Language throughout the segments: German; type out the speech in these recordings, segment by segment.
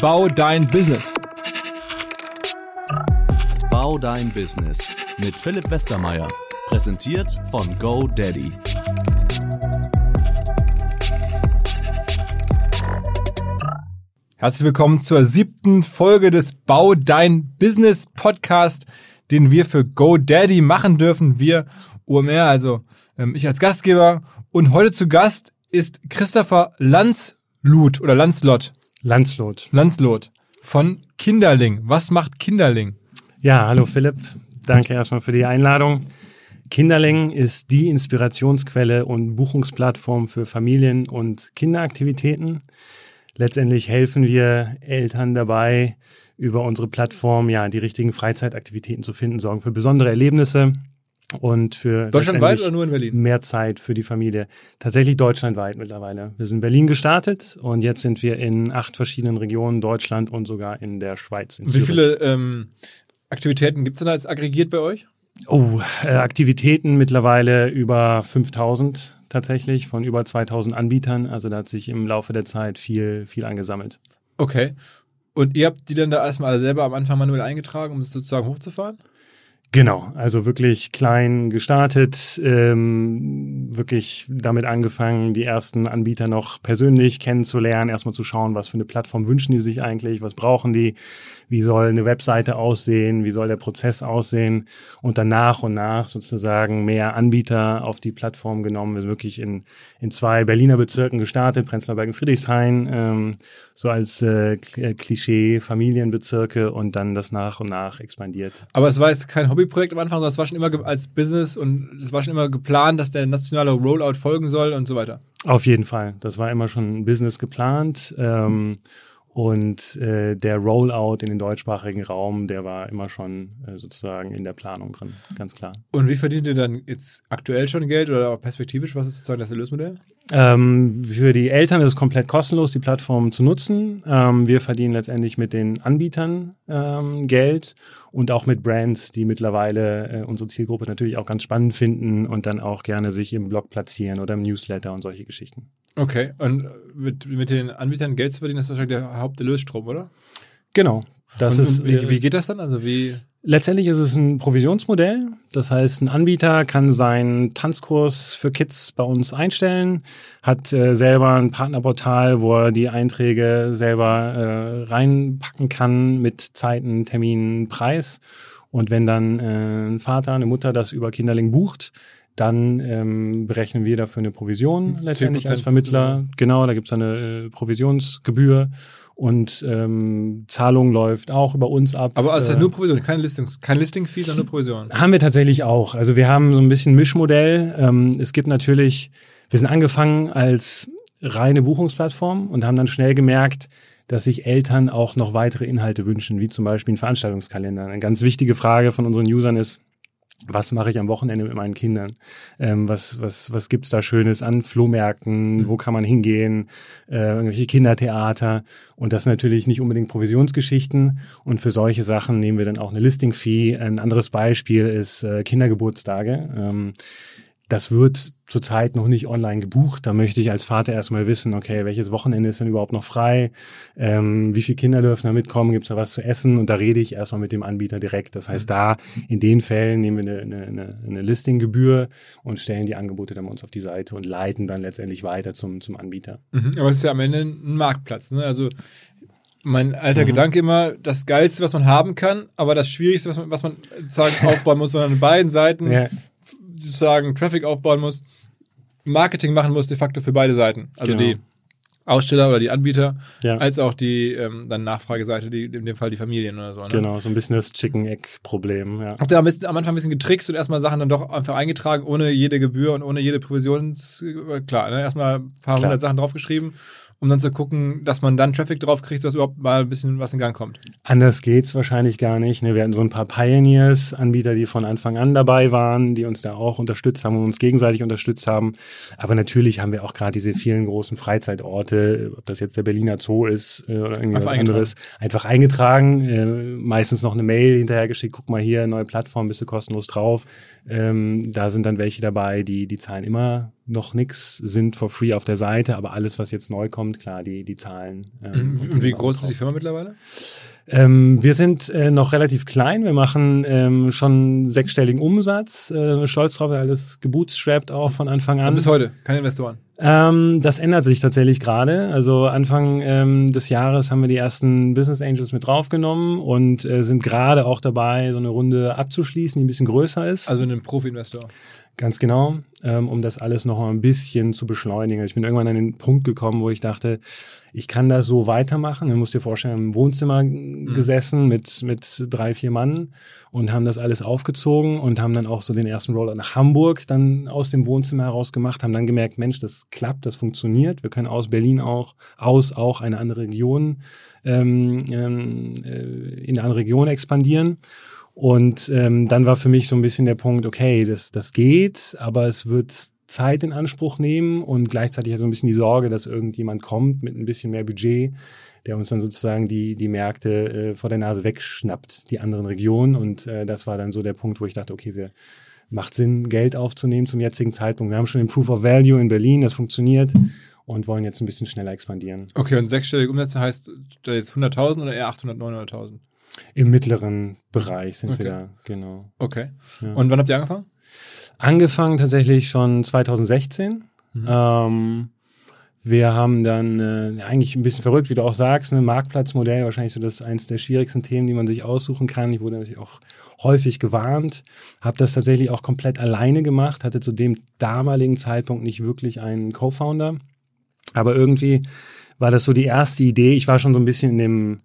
Bau dein Business. Bau dein Business mit Philipp Westermeier. Präsentiert von GoDaddy. Herzlich willkommen zur siebten Folge des Bau dein Business Podcast, den wir für GoDaddy machen dürfen. Wir OMR, also ähm, ich als Gastgeber. Und heute zu Gast ist Christopher Lanzlut oder Lanzlot. Landslot. Landslot von Kinderling. Was macht Kinderling? Ja, hallo Philipp. Danke erstmal für die Einladung. Kinderling ist die Inspirationsquelle und Buchungsplattform für Familien- und Kinderaktivitäten. Letztendlich helfen wir Eltern dabei, über unsere Plattform ja die richtigen Freizeitaktivitäten zu finden, sorgen für besondere Erlebnisse und für Deutschlandweit oder nur in Berlin? mehr Zeit für die Familie. Tatsächlich deutschlandweit mittlerweile. Wir sind in Berlin gestartet und jetzt sind wir in acht verschiedenen Regionen Deutschland und sogar in der Schweiz. In Wie Zürich. viele ähm, Aktivitäten gibt es denn da jetzt aggregiert bei euch? Oh, äh, Aktivitäten mittlerweile über 5000 tatsächlich von über 2000 Anbietern. Also da hat sich im Laufe der Zeit viel, viel angesammelt. Okay. Und ihr habt die dann da erstmal alle selber am Anfang manuell eingetragen, um es sozusagen hochzufahren? Genau, also wirklich klein gestartet, ähm, wirklich damit angefangen, die ersten Anbieter noch persönlich kennenzulernen, erstmal zu schauen, was für eine Plattform wünschen die sich eigentlich, was brauchen die, wie soll eine Webseite aussehen, wie soll der Prozess aussehen und dann nach und nach sozusagen mehr Anbieter auf die Plattform genommen. Wir sind wirklich in, in zwei Berliner Bezirken gestartet, Prenzlauer Berg und Friedrichshain, ähm, so als äh, Kl- Klischee Familienbezirke und dann das nach und nach expandiert. Aber es war jetzt kein Hobbyprojekt am Anfang, sondern es war schon immer als Business und es war schon immer geplant, dass der nationale Rollout folgen soll und so weiter. Auf jeden Fall. Das war immer schon ein Business geplant. Ähm, und äh, der Rollout in den deutschsprachigen Raum, der war immer schon äh, sozusagen in der Planung drin, ganz klar. Und wie verdient ihr dann jetzt aktuell schon Geld oder auch perspektivisch? Was ist sozusagen das Erlösmodell? Ähm, für die Eltern ist es komplett kostenlos, die Plattform zu nutzen. Ähm, wir verdienen letztendlich mit den Anbietern ähm, Geld und auch mit Brands, die mittlerweile äh, unsere Zielgruppe natürlich auch ganz spannend finden und dann auch gerne sich im Blog platzieren oder im Newsletter und solche Geschichten. Okay. Und mit, mit den Anbietern Geld zu verdienen, ist wahrscheinlich der Haupterlösstrom, oder? Genau. Das und, ist, und wie, äh, wie geht das dann? Also wie. Letztendlich ist es ein Provisionsmodell. Das heißt, ein Anbieter kann seinen Tanzkurs für Kids bei uns einstellen, hat äh, selber ein Partnerportal, wo er die Einträge selber äh, reinpacken kann mit Zeiten, Terminen, Preis. Und wenn dann äh, ein Vater, eine Mutter das über Kinderling bucht, dann ähm, berechnen wir dafür eine Provision letztendlich 10% als Vermittler. Genau, da gibt's eine äh, Provisionsgebühr und ähm, Zahlung läuft auch über uns ab. Aber es ist Äh, nur Provision, kein Listing, kein Listing-Fee, sondern nur Provision. haben wir tatsächlich auch. Also wir haben so ein bisschen Mischmodell. Ähm, es gibt natürlich, wir sind angefangen als reine Buchungsplattform und haben dann schnell gemerkt, dass sich Eltern auch noch weitere Inhalte wünschen, wie zum Beispiel einen Veranstaltungskalender. Eine ganz wichtige Frage von unseren Usern ist, was mache ich am Wochenende mit meinen Kindern? Ähm, was was, was gibt's da Schönes an Flohmärkten? Wo kann man hingehen? Äh, irgendwelche Kindertheater? Und das natürlich nicht unbedingt Provisionsgeschichten. Und für solche Sachen nehmen wir dann auch eine Listing-Fee. Ein anderes Beispiel ist äh, Kindergeburtstage. Ähm, das wird zurzeit noch nicht online gebucht. Da möchte ich als Vater erstmal wissen, okay, welches Wochenende ist denn überhaupt noch frei? Ähm, wie viele Kinder dürfen da mitkommen? Gibt es da was zu essen? Und da rede ich erstmal mit dem Anbieter direkt. Das heißt, da in den Fällen nehmen wir eine, eine, eine, eine Listinggebühr und stellen die Angebote dann bei uns auf die Seite und leiten dann letztendlich weiter zum, zum Anbieter. Mhm, aber es ist ja am Ende ein Marktplatz. Ne? Also mein alter Mhm. Gedanke immer, das Geilste, was man haben kann, aber das Schwierigste, was man, was man sozusagen aufbauen muss, sondern an beiden Seiten Ja, sozusagen Traffic aufbauen muss, Marketing machen muss de facto für beide Seiten. Also Genau. die Aussteller oder die Anbieter, ja. als auch die ähm, dann Nachfrageseite, die in dem Fall die Familien oder so. Ne? Genau, so ein bisschen das Chicken-Egg-Problem, ja. Habt ihr am, am Anfang ein bisschen getrickst und erstmal Sachen dann doch einfach eingetragen, ohne jede Gebühr und ohne jede Provisions... Klar, ne? erstmal ein paar Klar. hundert Sachen draufgeschrieben, um dann zu gucken, dass man dann Traffic drauf kriegt, dass überhaupt mal ein bisschen was in Gang kommt. Anders geht's wahrscheinlich gar nicht. Ne? Wir hatten so ein paar Pioneers, Anbieter, die von Anfang an dabei waren, die uns da auch unterstützt haben und uns gegenseitig unterstützt haben. Aber natürlich haben wir auch gerade diese vielen großen Freizeitorte, ob das jetzt der Berliner Zoo ist äh, oder irgendwie Einfach was anderes, einfach eingetragen, äh, meistens noch eine Mail hinterhergeschickt, guck mal hier, neue Plattform, bist du kostenlos drauf. Ähm, da sind dann welche dabei, die, die zahlen immer noch nix, sind for free auf der Seite, aber alles, was jetzt neu kommt, klar, die, die Zahlen. Ähm, und wie groß ist die Firma mittlerweile? Ähm, wir sind äh, noch relativ klein. Wir machen ähm, schon sechsstelligen Umsatz. Äh, stolz drauf, alles gebootstrapped auch von Anfang an. Und bis heute, keine Investoren. Ähm, das ändert sich tatsächlich gerade. Also Anfang ähm, des Jahres haben wir die ersten Business Angels mit draufgenommen und äh, sind gerade auch dabei, so eine Runde abzuschließen, die ein bisschen größer ist. Also einen Profi-Investor. Ganz genau, ähm, um das alles noch mal ein bisschen zu beschleunigen. Also ich bin irgendwann an den Punkt gekommen, wo ich dachte, ich kann das so weitermachen. Du musst dir vorstellen, im Wohnzimmer mhm. gesessen mit, mit drei, vier Mann und haben das alles aufgezogen und haben dann auch so den ersten Rollout nach Hamburg dann aus dem Wohnzimmer heraus gemacht, haben dann gemerkt, Mensch, das klappt, das funktioniert. Wir können aus Berlin auch, aus auch eine andere Region, ähm, ähm äh, in eine andere Region expandieren. Und ähm, dann war für mich so ein bisschen der Punkt, okay, das, das geht, aber es wird Zeit in Anspruch nehmen und gleichzeitig so ein bisschen die Sorge, dass irgendjemand kommt mit ein bisschen mehr Budget, der uns dann sozusagen die, die Märkte äh, vor der Nase wegschnappt, die anderen Regionen. Und äh, das war dann so der Punkt, wo ich dachte, okay, wir macht Sinn, Geld aufzunehmen zum jetzigen Zeitpunkt. Wir haben schon den Proof of Value in Berlin, das funktioniert und wollen jetzt ein bisschen schneller expandieren. Okay, und sechsstellige Umsätze heißt da jetzt 100.000 oder eher 800, 900.000? Im mittleren Bereich sind Okay. wir da, genau. Okay. Ja. Und wann habt ihr angefangen? Angefangen tatsächlich schon 2016. Mhm. Ähm, wir haben dann äh, eigentlich ein bisschen verrückt, wie du auch sagst, ein Marktplatzmodell, wahrscheinlich so das eins der schwierigsten Themen, die man sich aussuchen kann. Ich wurde natürlich auch häufig gewarnt, habe das tatsächlich auch komplett alleine gemacht, hatte zu dem damaligen Zeitpunkt nicht wirklich einen Co-Founder, aber irgendwie war das so die erste Idee. Ich war schon so ein bisschen in dem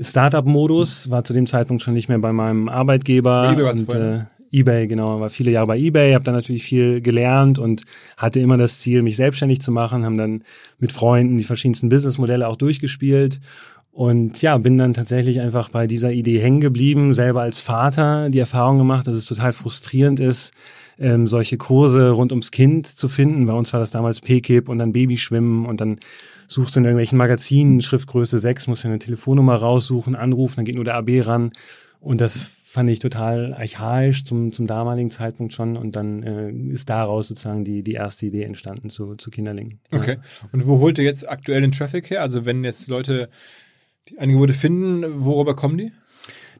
Startup-Modus, war zu dem Zeitpunkt schon nicht mehr bei meinem Arbeitgeber. Bei eBay und, äh, eBay, genau, war viele Jahre bei eBay, habe dann natürlich viel gelernt und hatte immer das Ziel, mich selbstständig zu machen, haben dann mit Freunden die verschiedensten Businessmodelle auch durchgespielt und ja, bin dann tatsächlich einfach bei dieser Idee hängen geblieben, selber als Vater die Erfahrung gemacht, dass es total frustrierend ist, ähm, solche Kurse rund ums Kind zu finden. Bei uns war das damals PKIP und dann Babyschwimmen und dann suchst du in irgendwelchen Magazinen, Schriftgröße 6, musst du eine Telefonnummer raussuchen, anrufen, dann geht nur der AB ran. Und das fand ich total archaisch zum, zum damaligen Zeitpunkt schon. Und dann äh, ist daraus sozusagen die, die erste Idee entstanden zu, zu Kinderling. Ja. Okay. Und wo holt ihr jetzt aktuell den Traffic her? Also wenn jetzt Leute die Angebote finden, worüber kommen die?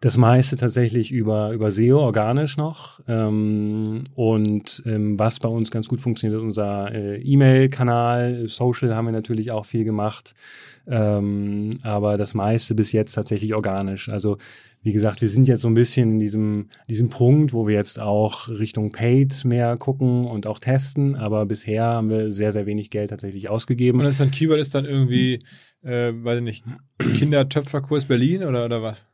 Das meiste tatsächlich über, über SEO, organisch noch. Ähm, und ähm, was bei uns ganz gut funktioniert, ist unser äh, E-Mail-Kanal. Social haben wir natürlich auch viel gemacht. Ähm, aber das meiste bis jetzt tatsächlich organisch. Also wie gesagt, wir sind jetzt so ein bisschen in diesem, diesem Punkt, wo wir jetzt auch Richtung Paid mehr gucken und auch testen. Aber bisher haben wir sehr, sehr wenig Geld tatsächlich ausgegeben. Und das ist dann Keyword ist dann irgendwie, äh, weiß ich nicht, Kindertöpferkurs Berlin oder, oder was?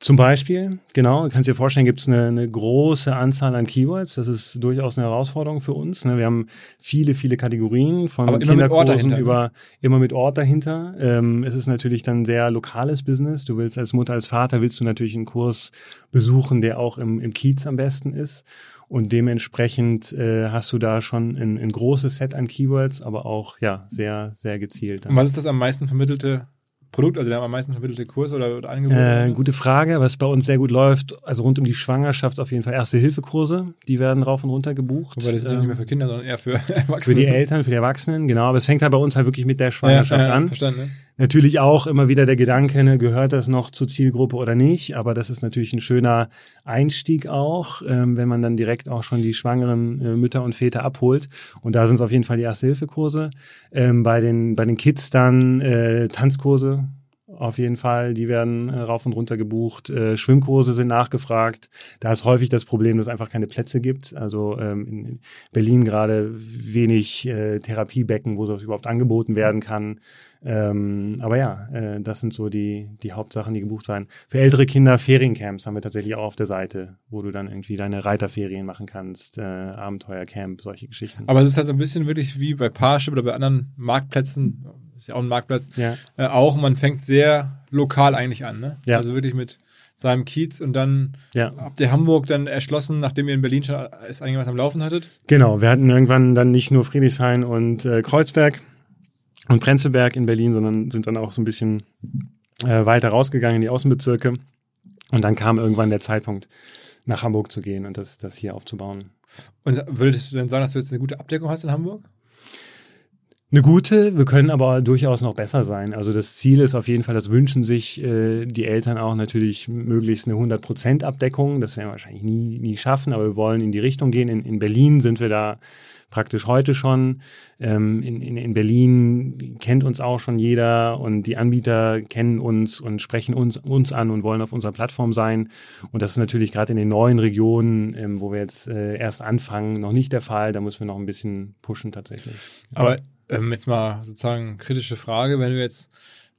Zum Beispiel, genau, du kannst dir vorstellen, gibt es eine, eine große Anzahl an Keywords. Das ist durchaus eine Herausforderung für uns. Ne? Wir haben viele, viele Kategorien von Aber Kinderkursen ne? über immer mit Ort dahinter. Ähm, es ist natürlich dann sehr lokales Business. Du willst als Mutter, als Vater willst du natürlich einen Kurs besuchen, der auch im, im Kiez am besten ist. Und dementsprechend äh, hast du da schon ein, ein großes Set an Keywords, aber auch ja sehr, sehr gezielt. Und was ist das am meisten vermittelte Produkt, also der am meisten vermittelte Kurs oder, oder Angebot? Äh, gute Frage. Was bei uns sehr gut läuft, also rund um die Schwangerschaft auf jeden Fall Erste-Hilfe-Kurse. Die werden rauf und runter gebucht. Wobei das ja Ähm, nicht mehr für Kinder, sondern eher für Erwachsene. für die Eltern, für die Erwachsenen, genau. Aber es fängt halt bei uns halt wirklich mit der Schwangerschaft ja, ja, an. Verstanden, ne? Natürlich auch immer wieder der Gedanke, ne, gehört das noch zur Zielgruppe oder nicht? Aber das ist natürlich ein schöner Einstieg auch, ähm, wenn man dann direkt auch schon die schwangeren äh, Mütter und Väter abholt. Und da sind es auf jeden Fall die Erste-Hilfe-Kurse. Ähm, bei, den, bei den Kids dann äh, Tanzkurse. Auf jeden Fall, die werden äh, rauf und runter gebucht. Äh, Schwimmkurse sind nachgefragt. Da ist häufig das Problem, dass es einfach keine Plätze gibt. Also ähm, in in Berlin gerade wenig äh, Therapiebecken, wo das überhaupt angeboten werden kann. Ähm, aber ja, äh, das sind so die, die Hauptsachen, die gebucht werden. Für ältere Kinder Feriencamps haben wir tatsächlich auch auf der Seite, wo du dann irgendwie deine Reiterferien machen kannst, äh, Abenteuercamp, solche Geschichten. Aber es ist halt so ein bisschen wirklich wie bei Parship oder bei anderen Marktplätzen, ist ja auch ein Marktplatz, ja, äh, auch man fängt sehr lokal eigentlich an, ne? Ja. Also wirklich mit seinem Kiez und dann ja. habt ihr Hamburg dann erschlossen, nachdem ihr in Berlin schon es was am Laufen hattet? Genau, wir hatten irgendwann dann nicht nur Friedrichshain und äh, Kreuzberg und Prenzlberg in Berlin, sondern sind dann auch so ein bisschen äh, weiter rausgegangen in die Außenbezirke. Und dann kam irgendwann der Zeitpunkt nach Hamburg zu gehen und das, das hier aufzubauen. Und würdest du denn sagen, dass du jetzt eine gute Abdeckung hast in Hamburg? Eine gute, wir können aber durchaus noch besser sein. Also das Ziel ist auf jeden Fall, das wünschen sich äh, die Eltern auch natürlich möglichst eine 100% Abdeckung. Das werden wir wahrscheinlich nie, nie schaffen, aber wir wollen in die Richtung gehen. In, in Berlin sind wir da praktisch heute schon. Ähm, in, in, in Berlin kennt uns auch schon jeder und die Anbieter kennen uns und sprechen uns, uns an und wollen auf unserer Plattform sein. Und das ist natürlich gerade in den neuen Regionen, ähm, wo wir jetzt äh, erst anfangen, noch nicht der Fall. Da müssen wir noch ein bisschen pushen tatsächlich. Aber ähm, jetzt mal sozusagen kritische Frage, wenn du jetzt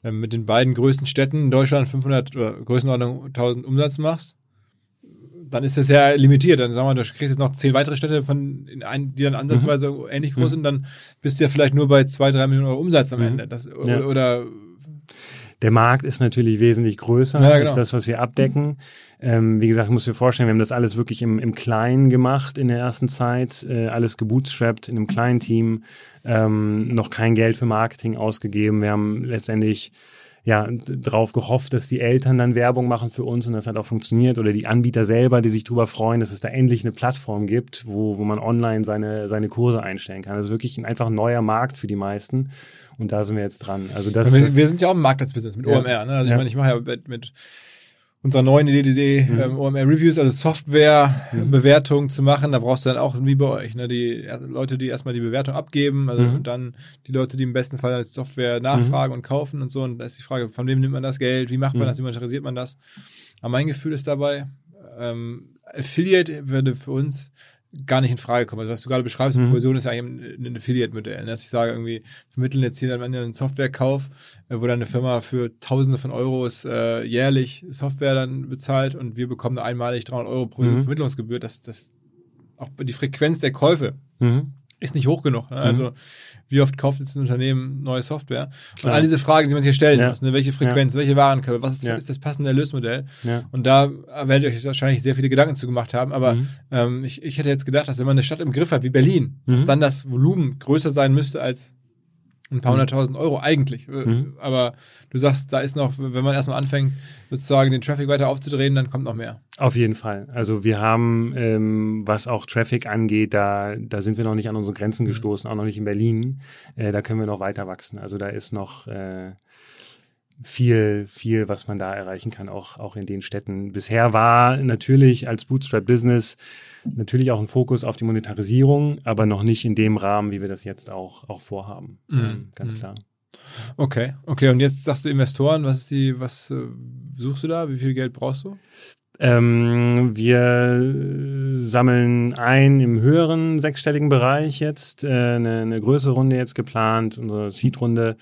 ähm, mit den beiden größten Städten in Deutschland 500 oder Größenordnung 1000 Umsatz machst, dann ist das sehr limitiert. Dann sagen wir, du kriegst jetzt noch zehn weitere Städte, von, in ein, die dann ansatzweise mhm. ähnlich groß sind, dann bist du ja vielleicht nur bei zwei, drei Millionen Euro Umsatz am mhm. Ende. Das, ja. oder der Markt ist natürlich wesentlich größer ja, genau. als das, was wir abdecken. Ähm, wie gesagt, muss dir vorstellen, wir haben das alles wirklich im, im Kleinen gemacht in der ersten Zeit, äh, alles gebootstrapped in einem kleinen Team, ähm, noch kein Geld für Marketing ausgegeben. Wir haben letztendlich ja, drauf gehofft, dass die Eltern dann Werbung machen für uns und das hat auch funktioniert oder die Anbieter selber, die sich darüber freuen, dass es da endlich eine Plattform gibt, wo, wo man online seine, seine Kurse einstellen kann. Das ist wirklich ein, einfach ein neuer Markt für die meisten und da sind wir jetzt dran. Also das, wir, wir sind ja auch im Marktplatzbusiness mit ja. OMR. Ne? Also ja. ich meine, ich mache ja mit, mit unserer neuen Idee, die Idee, mhm. ähm, OMR Reviews, also Software-Bewertung mhm. zu machen. Da brauchst du dann auch, wie bei euch, ne, die Leute, die erstmal die Bewertung abgeben, also mhm. dann die Leute, die im besten Fall als Software nachfragen mhm. und kaufen und so. Und da ist die Frage, von wem nimmt man das Geld? Wie macht man mhm. das? Wie monetarisiert man das? Aber mein Gefühl ist dabei, ähm, Affiliate würde für uns gar nicht in Frage kommen. Also was du gerade beschreibst, mhm. Provision ist ja eigentlich ein, ein Affiliate-Modell. Ne? Dass ich sage, irgendwie vermitteln jetzt hier dann einen Softwarekauf, äh, wo dann eine Firma für Tausende von Euros äh, jährlich Software dann bezahlt und wir bekommen einmalig 300 Euro pro mhm. Vermittlungsgebühr. Das, das auch die Frequenz der Käufe mhm. Ist nicht hoch genug. Ne? Also wie oft kauft jetzt ein Unternehmen neue Software? Klar. Und all diese Fragen, die man sich hier stellen ja. muss, ne? welche Frequenz, ja. welche Warenkörbe, was ist, ja. ist das passende Erlösmodell? Und da werdet ihr euch wahrscheinlich sehr viele Gedanken zu gemacht haben, aber mhm. ähm, ich, ich hätte jetzt gedacht, dass wenn man eine Stadt im Griff hat wie Berlin, mhm. dass dann das Volumen größer sein müsste als ein paar mhm. hunderttausend Euro eigentlich. Äh, mhm. Aber du sagst, da ist noch, wenn man erstmal anfängt, sozusagen den Traffic weiter aufzudrehen, dann kommt noch mehr. Auf jeden Fall. Also wir haben, ähm, was auch Traffic angeht, da, da sind wir noch nicht an unsere Grenzen mhm. gestoßen, auch noch nicht in Berlin. Äh, da können wir noch weiter wachsen. Also da ist noch äh, viel, viel, was man da erreichen kann, auch, auch in den Städten. Bisher war natürlich als Bootstrap-Business natürlich auch ein Fokus auf die Monetarisierung, aber noch nicht in dem Rahmen, wie wir das jetzt auch, auch vorhaben. Mhm. Ganz mhm. klar. Okay, okay. Und jetzt sagst du Investoren, was ist die, was äh, suchst du da? Wie viel Geld brauchst du? Ähm, wir sammeln ein im höheren sechsstelligen Bereich jetzt, äh, eine, eine größere Runde jetzt geplant, unsere Seed-Runde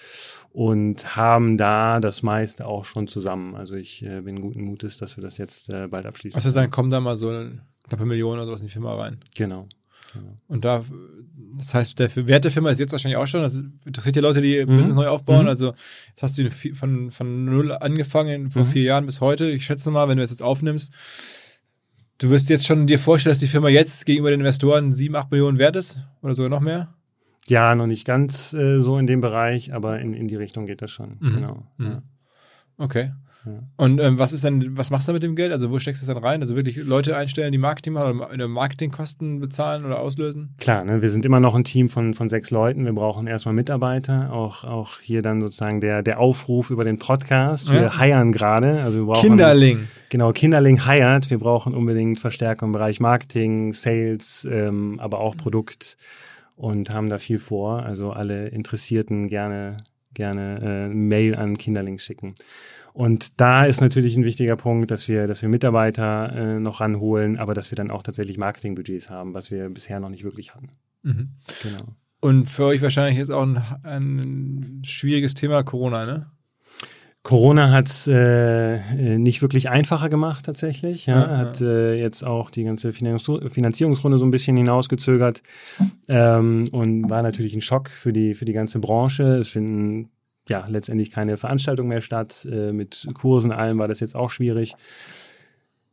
und haben da das meiste auch schon zusammen. Also ich äh, bin guten Mutes, dass wir das jetzt äh, bald abschließen. Also dann kommen da mal so eine knappe Million oder sowas in die Firma rein. Genau. Und da, das heißt, der Wert der Firma ist jetzt wahrscheinlich auch schon, das interessiert ja Leute, die mhm. Business neu aufbauen. Mhm. Also jetzt hast du von, von null angefangen, vor mhm. vier Jahren bis heute. Ich schätze mal, wenn du es jetzt aufnimmst, du wirst jetzt schon dir vorstellen, dass die Firma jetzt gegenüber den Investoren sieben, acht Millionen wert ist oder sogar noch mehr? Ja, noch nicht ganz äh, so in dem Bereich, aber in, in die Richtung geht das schon. Mhm. Genau. Mhm. Ja. Okay. Ja. Und ähm, was ist denn, was machst du mit dem Geld? Also wo steckst du es dann rein? Also wirklich Leute einstellen, die Marketing machen oder Marketingkosten bezahlen oder auslösen? Klar, ne? wir sind immer noch ein Team von, von sechs Leuten. Wir brauchen erstmal Mitarbeiter. Auch, auch hier dann sozusagen der, der Aufruf über den Podcast. Wir ja. heiern gerade. Also wir brauchen, Kinderling. Genau, Kinderling heiert. Wir brauchen unbedingt Verstärkung im Bereich Marketing, Sales, ähm, aber auch Produkt und haben da viel vor. Also alle Interessierten gerne, gerne äh, Mail an Kinderling schicken. Und da ist natürlich ein wichtiger Punkt, dass wir, dass wir Mitarbeiter äh, noch ranholen, aber dass wir dann auch tatsächlich Marketingbudgets haben, was wir bisher noch nicht wirklich hatten. Mhm. Genau. Und für euch wahrscheinlich jetzt auch ein, ein schwieriges Thema Corona, ne? Corona hat es äh, nicht wirklich einfacher gemacht tatsächlich. Ja, ja hat äh, jetzt auch die ganze Finanzierungsrunde so ein bisschen hinausgezögert ähm, und war natürlich ein Schock für die für die ganze Branche. Es finden ja letztendlich keine Veranstaltungen mehr statt. Äh, mit Kursen allem war das jetzt auch schwierig.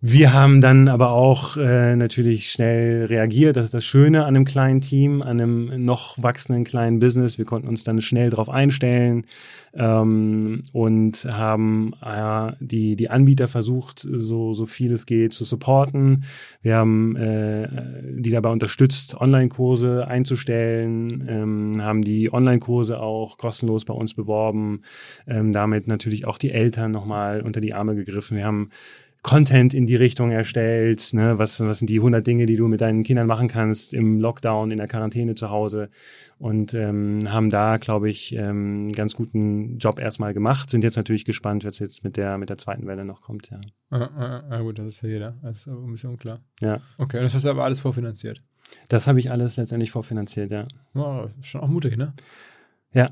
Wir haben dann aber auch äh, natürlich schnell reagiert. Das ist das Schöne an einem kleinen Team, an einem noch wachsenden kleinen Business. Wir konnten uns dann schnell darauf einstellen ähm, und haben äh, die, die Anbieter versucht, so, so viel es geht zu supporten. Wir haben äh, die dabei unterstützt, Online-Kurse einzustellen, ähm, haben die Online-Kurse auch kostenlos bei uns beworben, ähm, damit natürlich auch die Eltern nochmal unter die Arme gegriffen. Wir haben Content in die Richtung erstellt, ne? was, was sind die 100 Dinge, die du mit deinen Kindern machen kannst im Lockdown, in der Quarantäne zu Hause und ähm, haben da, glaube ich, ähm, ganz guten Job erstmal gemacht, sind jetzt natürlich gespannt, was jetzt mit der, mit der zweiten Welle noch kommt, ja. Ah, ah, ah, gut, das ist ja jeder, das ist aber ein bisschen unklar. Ja. Okay, das hast du aber alles vorfinanziert. Das habe ich alles letztendlich vorfinanziert, ja. Oh, schon auch mutig, ne? Ja,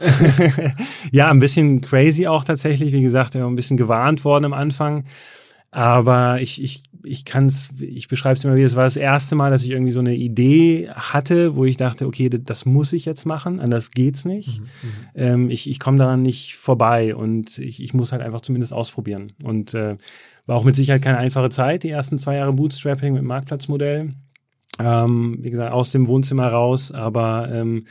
ja, ein bisschen crazy auch tatsächlich. Wie gesagt, ein bisschen gewarnt worden am Anfang. Aber ich, ich, ich kann es, ich beschreibe es immer wieder, es war das erste Mal, dass ich irgendwie so eine Idee hatte, wo ich dachte, okay, das muss ich jetzt machen, anders geht's nicht. Mhm, mhm. ähm, ich ich komme daran nicht vorbei und ich, ich muss halt einfach zumindest ausprobieren. Und äh, war auch mit Sicherheit keine einfache Zeit, die ersten zwei Jahre Bootstrapping mit Marktplatzmodell. Ähm, wie gesagt, aus dem Wohnzimmer raus, aber ähm,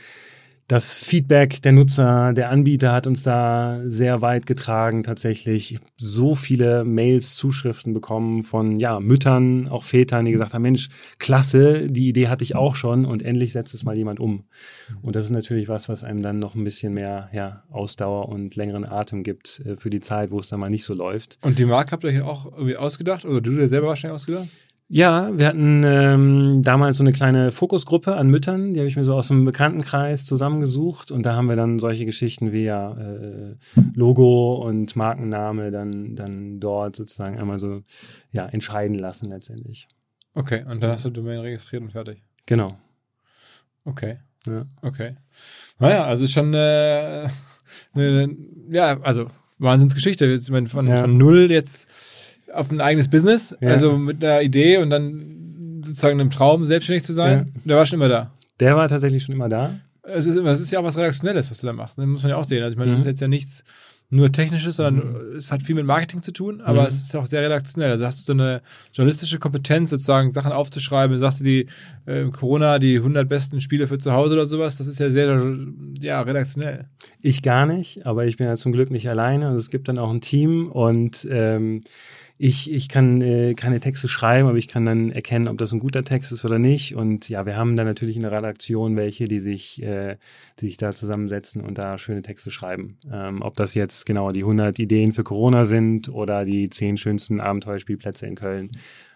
das Feedback der Nutzer, der Anbieter hat uns da sehr weit getragen tatsächlich. Ich so viele Mails, Zuschriften bekommen von ja, Müttern, auch Vätern, die gesagt haben, Mensch, klasse, die Idee hatte ich auch schon und endlich setzt es mal jemand um. Und das ist natürlich was, was einem dann noch ein bisschen mehr ja, Ausdauer und längeren Atem gibt äh, für die Zeit, wo es dann mal nicht so läuft. Und die Marke habt ihr euch auch irgendwie ausgedacht oder du dir selber wahrscheinlich ausgedacht? Ja, wir hatten ähm, damals so eine kleine Fokusgruppe an Müttern, die habe ich mir so aus dem Bekanntenkreis zusammengesucht und da haben wir dann solche Geschichten wie ja äh, Logo und Markenname dann dann dort sozusagen einmal so ja entscheiden lassen letztendlich. Okay, und dann hast du Domain registriert und fertig. Genau. Okay. Ja. Okay. Naja, also schon äh, eine, ja, also Wahnsinnsgeschichte. Jetzt, von, ja. von null jetzt auf ein eigenes Business, ja. also mit einer Idee und dann sozusagen einem Traum, selbstständig zu sein. Ja. Der war schon immer da. Der war tatsächlich schon immer da. Es ist, immer, es ist ja auch was Redaktionelles, was du da machst. Das ne? muss man ja auch sehen. Also ich meine, mhm. das ist jetzt ja nichts nur Technisches, sondern mhm. es hat viel mit Marketing zu tun, aber mhm. es ist auch sehr redaktionell. Also hast du so eine journalistische Kompetenz, sozusagen Sachen aufzuschreiben. Sagst du die äh, Corona, die 100 besten Spiele für zu Hause oder sowas, das ist ja sehr, ja, redaktionell. Ich gar nicht, aber ich bin ja zum Glück nicht alleine. Also es gibt dann auch ein Team und ähm, ich, ich kann äh, keine Texte schreiben, aber ich kann dann erkennen, ob das ein guter Text ist oder nicht. Und ja, wir haben dann natürlich in der Redaktion welche, die sich, äh, die sich da zusammensetzen und da schöne Texte schreiben. Ähm, ob das jetzt genau die 100 Ideen für Corona sind oder die 10 schönsten Abenteuerspielplätze in Köln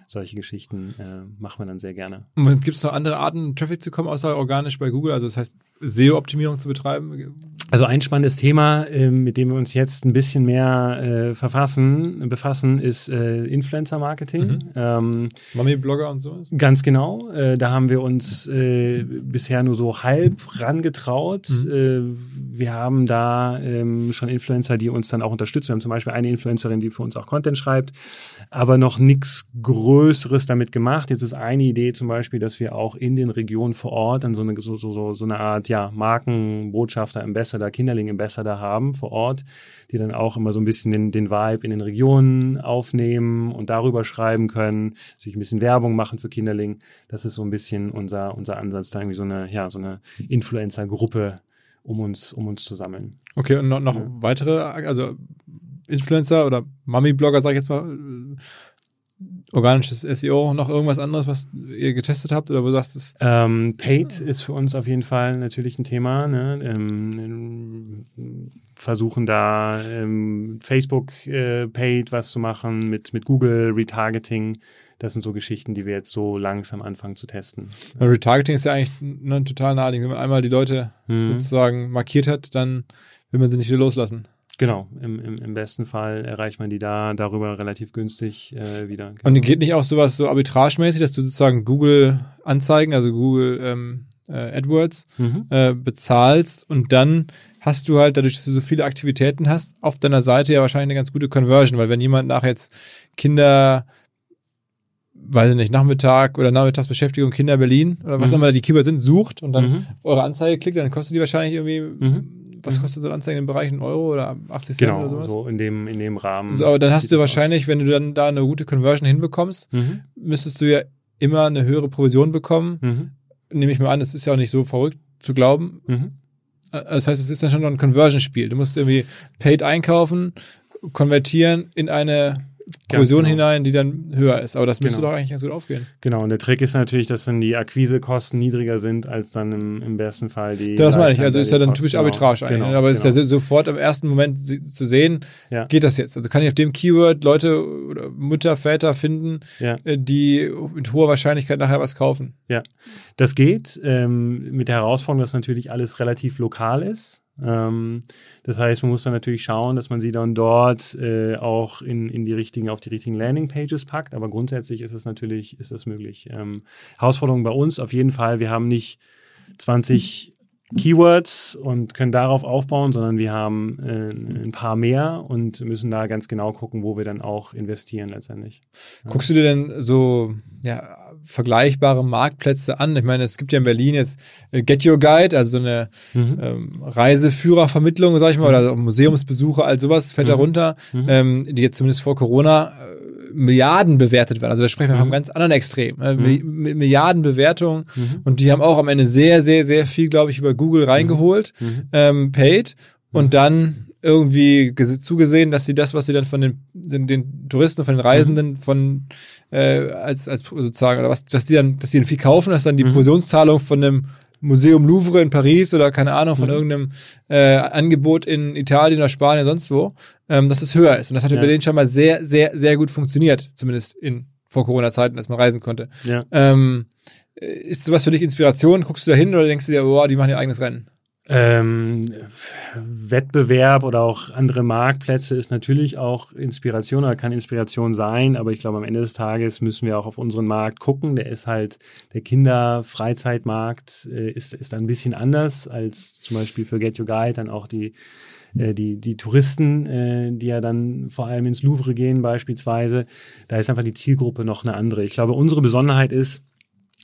solche Geschichten äh, machen wir dann sehr gerne. Gibt es noch andere Arten, Traffic zu kommen, außer organisch bei Google? Also das heißt, SEO-Optimierung zu betreiben? Also ein spannendes Thema, äh, mit dem wir uns jetzt ein bisschen mehr äh, verfassen, befassen, ist äh, Influencer-Marketing. Mhm. Ähm, Mami-Blogger und sowas? Ganz genau. Äh, da haben wir uns äh, bisher nur so halb rangetraut. Mhm. Wir haben da ähm, schon Influencer, die uns dann auch unterstützen. Wir haben zum Beispiel eine Influencerin, die für uns auch Content schreibt, aber noch nichts Größeres damit gemacht. Jetzt ist eine Idee zum Beispiel, dass wir auch in den Regionen vor Ort dann so eine, so, so, so eine Art ja, Markenbotschafter, Ambassador, Kinderling Ambassador haben vor Ort, die dann auch immer so ein bisschen den, den Vibe in den Regionen aufnehmen und darüber schreiben können, sich ein bisschen Werbung machen für Kinderling. Das ist so ein bisschen unser, unser Ansatz, da irgendwie so eine, ja, so eine Influencer-Gruppe um uns, um uns zu sammeln. Okay, und noch, noch ja. weitere, also Influencer oder Mami-Blogger, sag ich jetzt mal, organisches SEO noch irgendwas anderes, was ihr getestet habt oder wo du sagst das? Ähm, Paid ist für uns auf jeden Fall natürlich ein Thema. Ne? Ähm, versuchen da ähm, Facebook äh, Paid was zu machen mit, mit Google Retargeting. Das sind so Geschichten, die wir jetzt so langsam anfangen zu testen. Ja, Retargeting ist ja eigentlich ne, total naheliegend. Wenn man einmal die Leute mhm. sozusagen markiert hat, dann will man sie nicht wieder loslassen. Genau, im, im, im besten Fall erreicht man die da darüber relativ günstig äh, wieder. Genau. Und geht nicht auch sowas so arbitragemäßig, dass du sozusagen Google Anzeigen, also Google ähm, äh, AdWords, mhm. äh, bezahlst und dann hast du halt, dadurch, dass du so viele Aktivitäten hast, auf deiner Seite ja wahrscheinlich eine ganz gute Conversion, weil wenn jemand nach jetzt Kinder weiß ich nicht, Nachmittag oder Nachmittagsbeschäftigung Kinder Berlin oder was mhm. auch immer die Keywords sind, sucht und dann mhm. eure Anzeige klickt, dann kostet die wahrscheinlich irgendwie mhm was Mhm. kostet so eine Anzeige im Bereich? Ein Euro oder 80 Cent Genau, oder sowas? so in dem, in dem Rahmen. So, aber dann hast du wahrscheinlich, wenn du dann da eine gute Conversion hinbekommst, Aus. Mhm. müsstest du ja immer eine höhere Provision bekommen. Mhm. Nehme ich mal an, das ist ja auch nicht so verrückt zu glauben. Mhm. Äh, Das heißt, es ist dann schon noch ein Conversion-Spiel. Du musst irgendwie Paid einkaufen, konvertieren in eine Provision genau. hinein, die dann höher ist. Aber das müsste Genau. doch eigentlich ganz gut aufgehen. Genau, und der Trick ist natürlich, dass dann die Akquisekosten niedriger sind, als dann im, im besten Fall die. Das meine ich. Also ist ja dann Lifetime typisch Arbitrage Cost. eigentlich. Genau, ne? Aber es ist ja genau. so- sofort im ersten Moment zu sehen, Ja. geht das jetzt. Also kann ich auf dem Keyword Leute oder Mutter, Väter finden, Ja. äh, die mit hoher Wahrscheinlichkeit nachher was kaufen. Das geht ähm, mit der Herausforderung, dass natürlich alles relativ lokal ist. Ähm, das heißt, man muss dann natürlich schauen, dass man sie dann dort äh, auch in, in die richtigen, auf die richtigen Landingpages packt. Aber grundsätzlich ist es natürlich, ist das möglich. Ähm, Herausforderung bei uns auf jeden Fall. Wir haben nicht 20 Keywords und können darauf aufbauen, sondern wir haben äh, ein paar mehr und müssen da ganz genau gucken, wo wir dann auch investieren letztendlich. Guckst du dir denn so ja, vergleichbare Marktplätze an? Ich meine, es gibt ja in Berlin jetzt äh, Get Your Guide, also so eine Mhm. ähm, Reiseführervermittlung, sag ich mal, oder Museumsbesuche, all sowas fällt da Mhm. runter, Mhm. ähm, die jetzt zumindest vor Corona äh, Milliarden bewertet werden. Also wir sprechen Mhm. von einem ganz anderen Extrem. Äh, Mhm. Mi- Mi- Milliarden Bewertungen Mhm. und die haben auch am Ende sehr, sehr, sehr viel, glaube ich, über Google reingeholt, Mhm. ähm, paid Mhm. und dann irgendwie ges- zugesehen, dass sie das, was sie dann von den, den, den Touristen, von den Reisenden, Mhm. von äh, als, als sozusagen, oder was, dass die dann, dass die dann viel kaufen, dass dann die Mhm. Provisionszahlung von einem Museum Louvre in Paris oder keine Ahnung, von Mhm. irgendeinem äh, Angebot in Italien oder Spanien, sonst wo, ähm, dass es höher ist. Und das hat Ja. über den schon mal sehr, sehr, sehr gut funktioniert, zumindest in vor Corona-Zeiten, als man reisen konnte. Ja. Ähm, äh, ist sowas für dich Inspiration? Guckst du da hin oder denkst du dir, boah, die machen ihr eigenes Rennen? Ähm, Wettbewerb oder auch andere Marktplätze ist natürlich auch Inspiration oder kann Inspiration sein, aber ich glaube, am Ende des Tages müssen wir auch auf unseren Markt gucken. Der ist halt, der Kinder-Freizeitmarkt äh, ist, ist ein bisschen anders als zum Beispiel für Get Your Guide, dann auch die äh, die, die Touristen, äh, die ja dann vor allem ins Louvre gehen beispielsweise, da ist einfach die Zielgruppe noch eine andere. Ich glaube, unsere Besonderheit ist,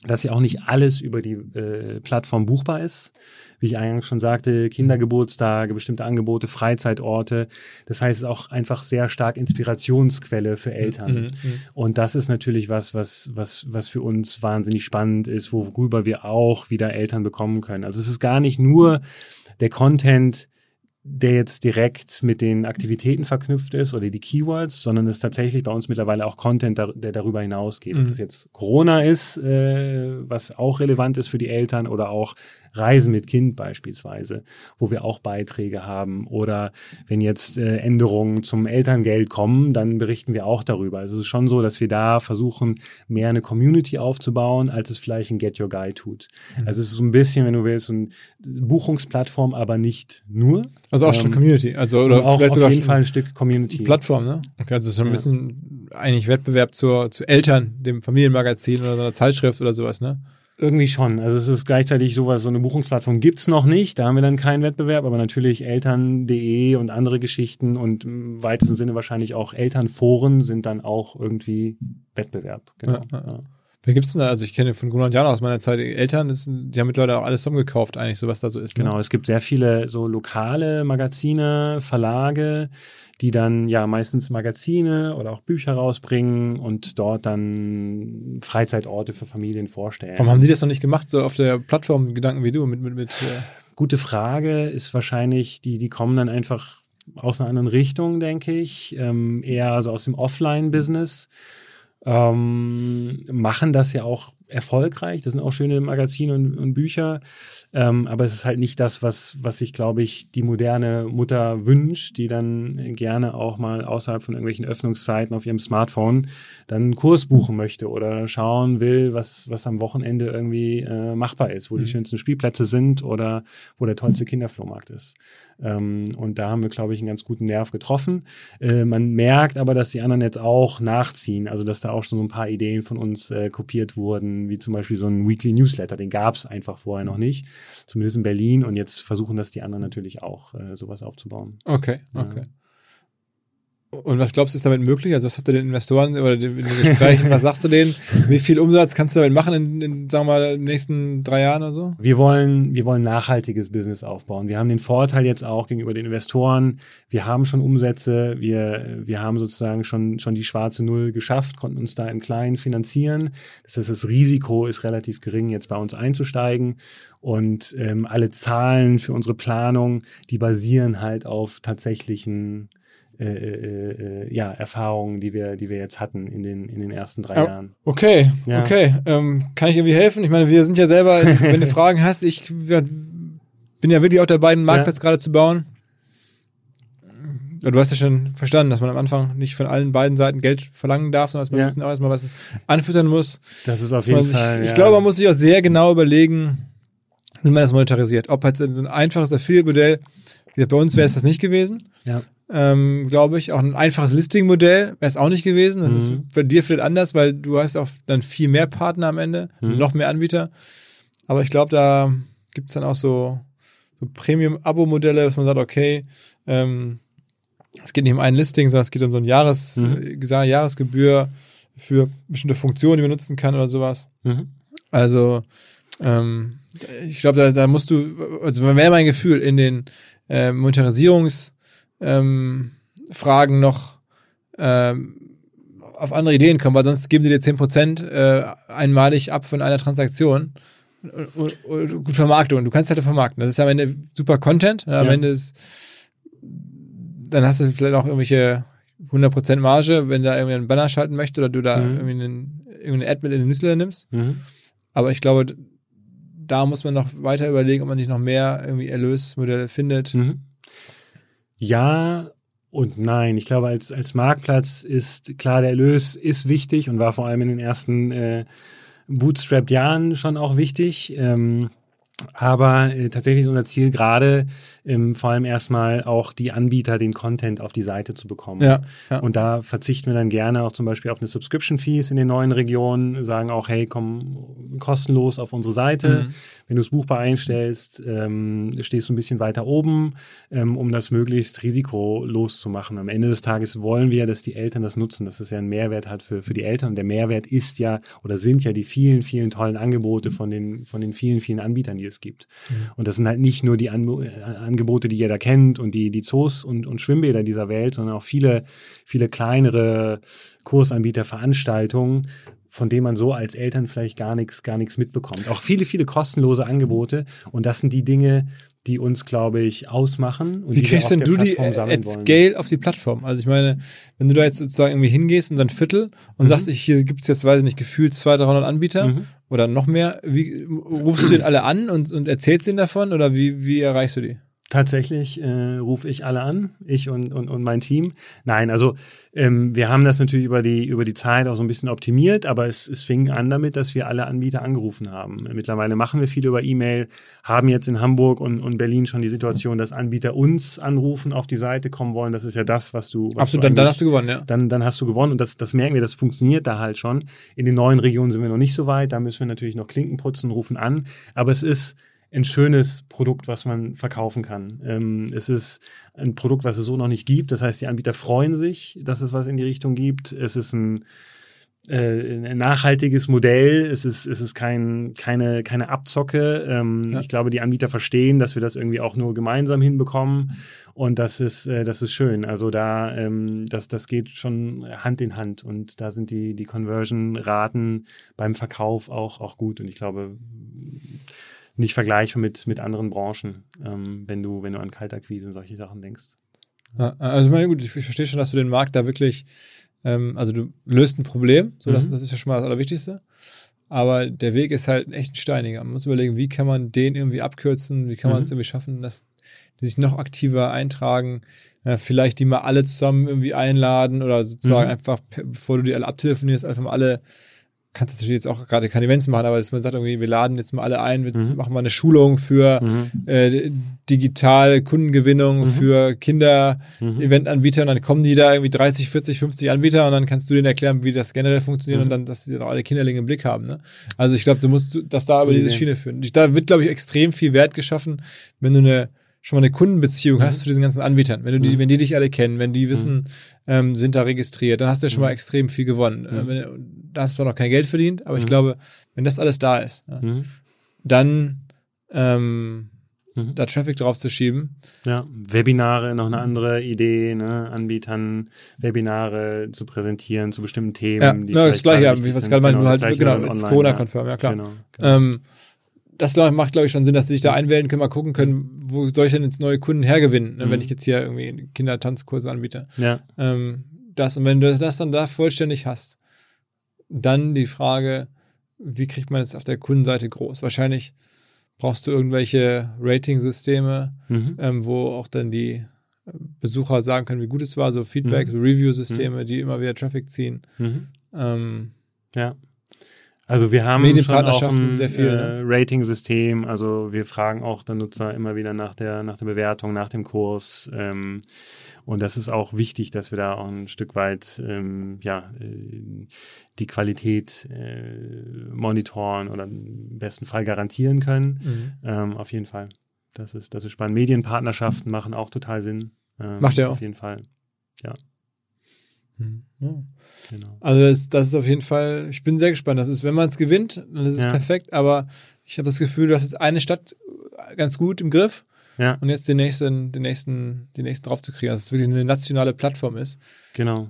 dass ja auch nicht alles über die äh, Plattform buchbar ist. Wie ich eingangs schon sagte, Kindergeburtstage, bestimmte Angebote, Freizeitorte. Das heißt, es ist auch einfach sehr stark Inspirationsquelle für Eltern. Mhm, mhm. Und das ist natürlich was, was, was, was für uns wahnsinnig spannend ist, worüber wir auch wieder Eltern bekommen können. Also es ist gar nicht nur der Content, der jetzt direkt mit den Aktivitäten verknüpft ist oder die Keywords, sondern es ist tatsächlich bei uns mittlerweile auch Content, der darüber hinausgeht. Ob Mhm. das jetzt Corona ist, äh, was auch relevant ist für die Eltern oder auch Reisen mit Kind beispielsweise, wo wir auch Beiträge haben oder wenn jetzt äh, Änderungen zum Elterngeld kommen, dann berichten wir auch darüber. Also es ist schon so, dass wir da versuchen, mehr eine Community aufzubauen, als es vielleicht ein Get Your Guide tut. Also es ist so ein bisschen, wenn du willst, eine Buchungsplattform, aber nicht nur. Also auch schon Ähm, Community, also Oder auch vielleicht auf jeden schon Fall ein Stück Community. Plattform, ne? Okay, also so ein Ja. bisschen eigentlich Wettbewerb zur, zu Eltern, dem Familienmagazin oder so einer Zeitschrift oder sowas, ne? Irgendwie schon. Also es ist gleichzeitig sowas, so eine Buchungsplattform gibt's noch nicht. Da haben wir dann keinen Wettbewerb, aber natürlich Eltern.de und andere Geschichten und im weitesten Sinne wahrscheinlich auch Elternforen sind dann auch irgendwie Wettbewerb. Genau. Ja, ja. Wer gibt's denn da? Also ich kenne von Gunnar und Jana aus meiner Zeit, Eltern, sind- die haben mittlerweile auch alles zusammengekauft eigentlich, so was da so ist. Ne? Genau, es gibt sehr viele so lokale Magazine, Verlage, die dann ja meistens Magazine oder auch Bücher rausbringen und dort dann Freizeitorte für Familien vorstellen. Warum haben die das noch nicht gemacht, so auf der Plattform Gedanken wie du, mit, mit, mit äh, Gute Frage ist wahrscheinlich, die, die kommen dann einfach aus einer anderen Richtung, denke ich, ähm, eher so aus dem Offline-Business, ähm, machen das ja auch erfolgreich. Das sind auch schöne Magazine und, und Bücher. Ähm, aber es ist halt nicht das, was, was sich, glaube ich, die moderne Mutter wünscht, die dann gerne auch mal außerhalb von irgendwelchen Öffnungszeiten auf ihrem Smartphone dann einen Kurs buchen möchte oder schauen will, was, was am Wochenende irgendwie äh, machbar ist, wo die Mhm. schönsten Spielplätze sind oder wo der tollste Kinderflohmarkt ist. Ähm, und da haben wir, glaube ich, einen ganz guten Nerv getroffen. Äh, man merkt aber, dass die anderen jetzt auch nachziehen, also dass da auch schon so ein paar Ideen von uns äh, kopiert wurden, wie zum Beispiel so ein Weekly Newsletter, den gab es einfach vorher noch nicht, zumindest in Berlin. Und jetzt versuchen das die anderen natürlich auch, äh, sowas aufzubauen. Okay, Ja. Und was glaubst du, ist damit möglich? Also was habt ihr den Investoren oder den, den Gesprächen, was sagst du denen? Wie viel Umsatz kannst du damit machen in, in sagen wir mal, den nächsten drei Jahren oder so? Wir wollen, wir wollen nachhaltiges Business aufbauen. Wir haben den Vorteil jetzt auch gegenüber den Investoren. Wir haben schon Umsätze. Wir, wir haben sozusagen schon, schon die schwarze Null geschafft, konnten uns da im Kleinen finanzieren. Das heißt, das Risiko ist relativ gering, jetzt bei uns einzusteigen. Und ähm, alle Zahlen für unsere Planung, die basieren halt auf tatsächlichen äh, äh, äh, ja, Erfahrungen, die wir, die wir jetzt hatten in den, in den ersten drei Ja, Jahren. Okay, Ja. okay. Ähm, kann ich irgendwie helfen? Ich meine, wir sind ja selber, wenn du Fragen hast, ich bin ja wirklich auch dabei, einen Marktplatz gerade zu bauen. Ja, Du hast ja schon verstanden, dass man am Anfang nicht von allen beiden Seiten Geld verlangen darf, sondern dass man Ja. ein bisschen auch erstmal was anfüttern muss. Das ist auf jeden sich, Fall. ich ja. glaube, man muss sich auch sehr genau überlegen, wie man das monetarisiert. Ob jetzt so ein einfaches Affiliate-Modell, bei uns wäre es das nicht gewesen, ja. Ähm, glaube ich. Auch ein einfaches Listing-Modell wäre es auch nicht gewesen. Das Mhm. ist bei dir vielleicht anders, weil du hast auch dann viel mehr Partner am Ende, Mhm. noch mehr Anbieter. Aber ich glaube, da gibt es dann auch so, so Premium-Abo-Modelle, dass man sagt, okay, ähm, es geht nicht um ein Listing, sondern es geht um so ein Jahres, Mhm. äh, Jahresgebühr für bestimmte Funktionen, die man nutzen kann oder sowas. Mhm. Also, ähm, ich glaube, da, da musst du, also wäre mein Gefühl, in den äh, Monetarisierungsfragen ähm, Fragen noch ähm, auf andere Ideen kommen, weil sonst geben sie dir 10% äh, einmalig ab von einer Transaktion. Und, und, und gut Vermarktung. Du kannst halt vermarkten. Das ist am Ende super Content. Am Ja. Ende ist, dann hast du vielleicht auch irgendwelche 100% Marge, wenn da irgendwie einen Banner schalten möchte oder du da Mhm. irgendwie einen, irgendeine Ad mit in den Newsletter nimmst. Mhm. Aber ich glaube, da muss man noch weiter überlegen, ob man nicht noch mehr irgendwie Erlösmodelle findet. Mhm. Ja und nein. Ich glaube, als, als Marktplatz ist klar, der Erlös ist wichtig und war vor allem in den ersten äh, Bootstrapped-Jahren schon auch wichtig. Ähm, aber äh, tatsächlich ist unser Ziel gerade ähm, vor allem erstmal auch die Anbieter den Content auf die Seite zu bekommen. Ja, ja. Und da verzichten wir dann gerne auch zum Beispiel auf eine Subscription Fees in den neuen Regionen, sagen auch, hey, komm kostenlos auf unsere Seite. Mhm. Wenn du es buchbar einstellst, ähm, stehst du ein bisschen weiter oben, ähm, um das möglichst risikolos zu machen. Am Ende des Tages wollen wir, dass die Eltern das nutzen, dass es ja einen Mehrwert hat für, für die Eltern. Und der Mehrwert ist ja oder sind ja die vielen, vielen tollen Angebote von den, von den vielen, vielen Anbietern, die es gibt. Und das sind halt nicht nur die Anbo äh, Angebote, die jeder kennt und die, die Zoos und, und Schwimmbäder dieser Welt, sondern auch viele, viele kleinere Kursanbieter, Veranstaltungen, von denen man so als Eltern vielleicht gar nichts, gar nichts mitbekommt. Auch viele, viele kostenlose Angebote. Und das sind die Dinge, die uns, glaube ich, ausmachen. Und Wie die kriegst denn du die Plattform sammeln at. Scale auf die Plattform? Also ich meine, wenn du da jetzt sozusagen irgendwie hingehst und dann Viertel und Mhm. sagst, ich, hier gibt's jetzt, weiß ich nicht, gefühlt 200, 300 Anbieter Mhm. oder noch mehr, wie rufst du den alle an und, und erzählst denen davon oder wie, wie erreichst du die? Tatsächlich äh, rufe ich alle an, ich und, und, und mein Team. Nein, also ähm, wir haben das natürlich über die, über die Zeit auch so ein bisschen optimiert, aber es, es fing an damit, dass wir alle Anbieter angerufen haben. Mittlerweile machen wir viel über E-Mail, haben jetzt in Hamburg und, und Berlin schon die Situation, dass Anbieter uns anrufen, auf die Seite kommen wollen. Das ist ja das, was du. Was Absolut, du dann, dann hast du gewonnen, ja. dann, dann hast du gewonnen. Und das, das merken wir, das funktioniert da halt schon. In den neuen Regionen sind wir noch nicht so weit. Da müssen wir natürlich noch Klinken putzen, rufen an. Aber es ist ein schönes Produkt, was man verkaufen kann. Ähm, es ist ein Produkt, was es so noch nicht gibt. Das heißt, die Anbieter freuen sich, dass es was in die Richtung gibt. Es ist ein, äh, ein nachhaltiges Modell. Es ist, es ist kein, keine, keine Abzocke. Ähm, Ja. Ich glaube, die Anbieter verstehen, dass wir das irgendwie auch nur gemeinsam hinbekommen. Und das ist, äh, das ist schön. Also da, ähm, das, das geht schon Hand in Hand. Und da sind die, die Conversion-Raten beim Verkauf auch, auch gut. Und ich glaube, nicht vergleichbar mit, mit anderen Branchen, ähm, wenn du, wenn du an Kaltakquise und solche Sachen denkst. Ja, also ich meine, gut, ich, verstehe schon, dass du den Markt da wirklich, ähm, also du löst ein Problem, so das, Mhm. das ist ja schon mal das Allerwichtigste. Aber der Weg ist halt echt ein steiniger. Man muss überlegen, wie kann man den irgendwie abkürzen, wie kann man Mhm. es irgendwie schaffen, dass die sich noch aktiver eintragen, äh, vielleicht die mal alle zusammen irgendwie einladen oder sozusagen Mhm. einfach, bevor du die alle abtelefonierst, einfach mal alle, kannst du natürlich jetzt auch gerade keine Events machen, aber dass man sagt irgendwie, wir laden jetzt mal alle ein, wir Mhm. machen mal eine Schulung für Mhm. äh, digitale Kundengewinnung Mhm. für Kinder, Mhm. Eventanbieter und dann kommen die da irgendwie 30, 40, 50 Anbieter und dann kannst du denen erklären, wie das generell funktioniert Mhm. und dann, dass sie dann auch alle Kinderlinge im Blick haben. Ne? Also ich glaube, du musst das da über diese. Schiene führen. Da wird, glaube ich, extrem viel Wert geschaffen, wenn du eine schon mal eine Kundenbeziehung Mhm. hast zu diesen ganzen Anbietern, wenn du die, Mhm. wenn die dich alle kennen, wenn die wissen, ähm, sind da registriert, dann hast du ja schon Mhm. mal extrem viel gewonnen. Äh, Mhm. wenn, da hast du zwar noch kein Geld verdient, aber ich Mhm. glaube, wenn das alles da ist, ja, Mhm. dann ähm, Mhm. da Traffic drauf zu schieben. Ja, Webinare, noch eine andere Idee, ne? Anbietern Webinare zu präsentieren zu bestimmten Themen. Ja, die ja das vielleicht gleiche, ja, wichtig wie was gerade meinte, nur halt, genau, online, Corona-konform, ja klar. Genau, genau. Ähm, das macht, glaube ich, schon Sinn, dass sie sich da einwählen können, mal gucken können, wo soll ich denn jetzt neue Kunden hergewinnen, ne, Mhm. wenn ich jetzt hier irgendwie Kindertanzkurse anbiete. ja, Ähm, das, und wenn du das dann da vollständig hast, dann die Frage, wie kriegt man es auf der Kundenseite groß? Wahrscheinlich brauchst du irgendwelche Rating-Systeme, mhm. ähm, wo auch dann die äh, Besucher sagen können, wie gut es war, so Feedback, Mhm. so Review-Systeme, die immer wieder Traffic ziehen. Mhm. Ähm, Ja. Also wir haben schon auch ein sehr viel, äh, ne? Rating-System. Also wir fragen auch den Nutzer immer wieder nach der, nach der Bewertung, nach dem Kurs. Ähm, und das ist auch wichtig, dass wir da auch ein Stück weit ähm, ja, äh, die Qualität äh, monitoren oder im besten Fall garantieren können. mhm. Ähm, auf jeden Fall. Das ist, das ist spannend. Medienpartnerschaften machen auch total Sinn. Ähm, Macht ja auch. Auf jeden Fall. Mhm. Ja. Genau. Also das, das ist auf jeden Fall, ich bin sehr gespannt. Das ist, wenn man es gewinnt, dann ist es Ja. perfekt, aber ich habe das Gefühl, du hast jetzt eine Stadt ganz gut im Griff Ja, und jetzt den nächsten, den nächsten, den nächsten drauf zu kriegen, dass es wirklich eine nationale Plattform ist. Genau.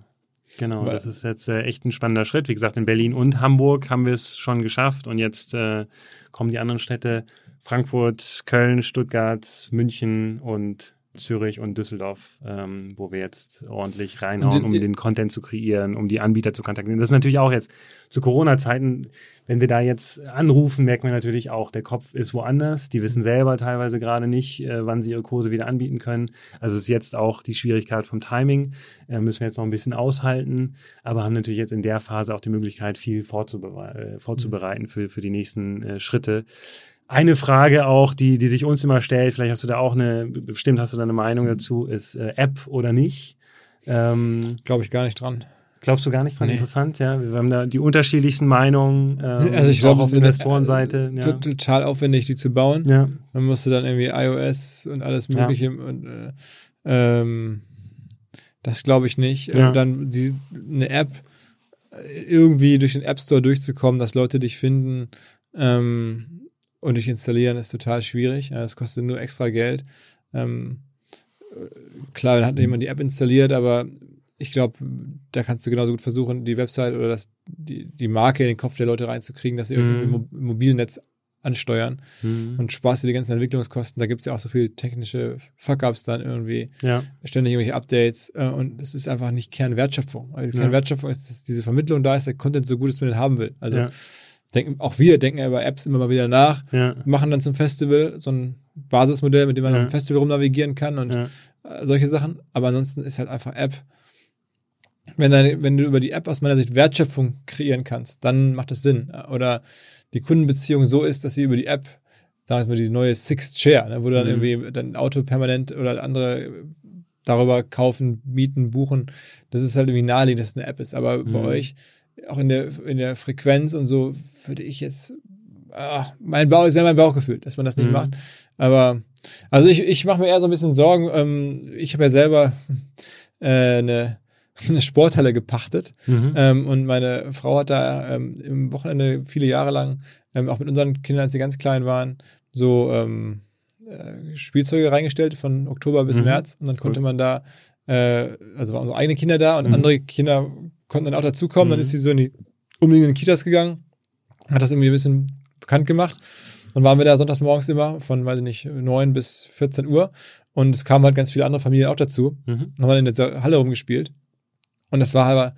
Genau, Weil- das ist jetzt äh, echt ein spannender Schritt. Wie gesagt, in Berlin und Hamburg haben wir es schon geschafft und jetzt äh, kommen die anderen Städte Frankfurt, Köln, Stuttgart, München und Zürich und Düsseldorf, ähm, wo wir jetzt ordentlich reinhauen, um den- den Content zu kreieren, um die Anbieter zu kontaktieren. Das ist natürlich auch jetzt zu Corona-Zeiten, wenn wir da jetzt anrufen, merken wir natürlich auch, der Kopf ist woanders. Die wissen selber teilweise gerade nicht, äh, wann sie ihre Kurse wieder anbieten können. Also ist jetzt auch die Schwierigkeit vom Timing. Äh, müssen wir jetzt noch ein bisschen aushalten, aber haben natürlich jetzt in der Phase auch die Möglichkeit, viel vorzubere äh, vorzubereiten für, für die nächsten äh, Schritte. Eine Frage auch, die, die sich uns immer stellt, vielleicht hast du da auch eine, bestimmt hast du da eine Meinung dazu, ist äh, App oder nicht? Ähm, Glaube ich gar nicht dran. glaubst du gar nicht dran? Nee. Interessant, ja. Wir haben da die unterschiedlichsten Meinungen. Ähm, also ich glaube, auf Investorenseite. äh, Ja. to- total aufwendig, die zu bauen. ja. Man musste dann irgendwie iOS und alles Ja. Mögliche und äh, ähm, das glaube ich nicht. Ja. Und dann die, eine App äh, irgendwie durch den App Store durchzukommen, dass Leute dich finden ähm, und dich installieren, ist total schwierig. Ja, das kostet nur extra Geld. Ähm, äh, klar, dann hat jemand die App installiert, aber ich glaube, da kannst du genauso gut versuchen, die Website oder das, die, die Marke in den Kopf der Leute reinzukriegen, dass sie irgendwie Mhm. Mo Mobilnetz ansteuern Mhm. und sparst dir die ganzen Entwicklungskosten. Da gibt es ja auch so viele technische Fuck-Ups dann irgendwie, ja. ständig irgendwelche Updates äh, und es ist einfach nicht Kernwertschöpfung. Ja. Kernwertschöpfung ist, dass diese Vermittlung da ist, der Content so gut ist, man den haben will. Also ja. Denken, auch wir denken ja über Apps immer mal wieder nach, Ja. machen dann zum Festival so ein Basismodell, mit dem man Ja. am Festival rumnavigieren kann und Ja. äh, solche Sachen. Aber ansonsten ist halt einfach App. Wenn, deine, wenn du über die App aus meiner Sicht Wertschöpfung kreieren kannst, dann macht es Sinn. Oder die Kundenbeziehung so ist, dass sie über die App, sagen wir mal, die neue Sixth Chair, ne, wo du dann Mhm. irgendwie dein Auto permanent oder andere darüber kaufen, mieten, buchen, das ist halt irgendwie naheliegend, dass es eine App ist. Aber bei Mhm. euch, auch in der, in der Frequenz und so, würde ich jetzt, ach, mein Bauch, es wäre mein Bauchgefühl, dass man das nicht Mhm. macht. Aber, also ich, ich mache mir eher so ein bisschen Sorgen. Ähm, ich habe ja selber äh, eine, eine Sporthalle gepachtet Mhm. ähm, und meine Frau hat da ähm, im Wochenende viele Jahre lang, ähm, auch mit unseren Kindern, als sie ganz klein waren, so ähm, äh, Spielzeuge reingestellt von Oktober bis Mhm. März und dann Cool. konnte man da, äh, also waren unsere eigenen Kinder da und Mhm. andere Kinder konnten dann auch dazukommen. Dann Mhm. ist sie so in die umliegenden Kitas gegangen, hat das irgendwie ein bisschen bekannt gemacht. Dann waren wir da sonntags morgens immer von, weiß ich nicht, 9 bis 14 Uhr und es kamen halt ganz viele andere Familien auch dazu Mhm. haben wir in der Halle rumgespielt. Und das war aber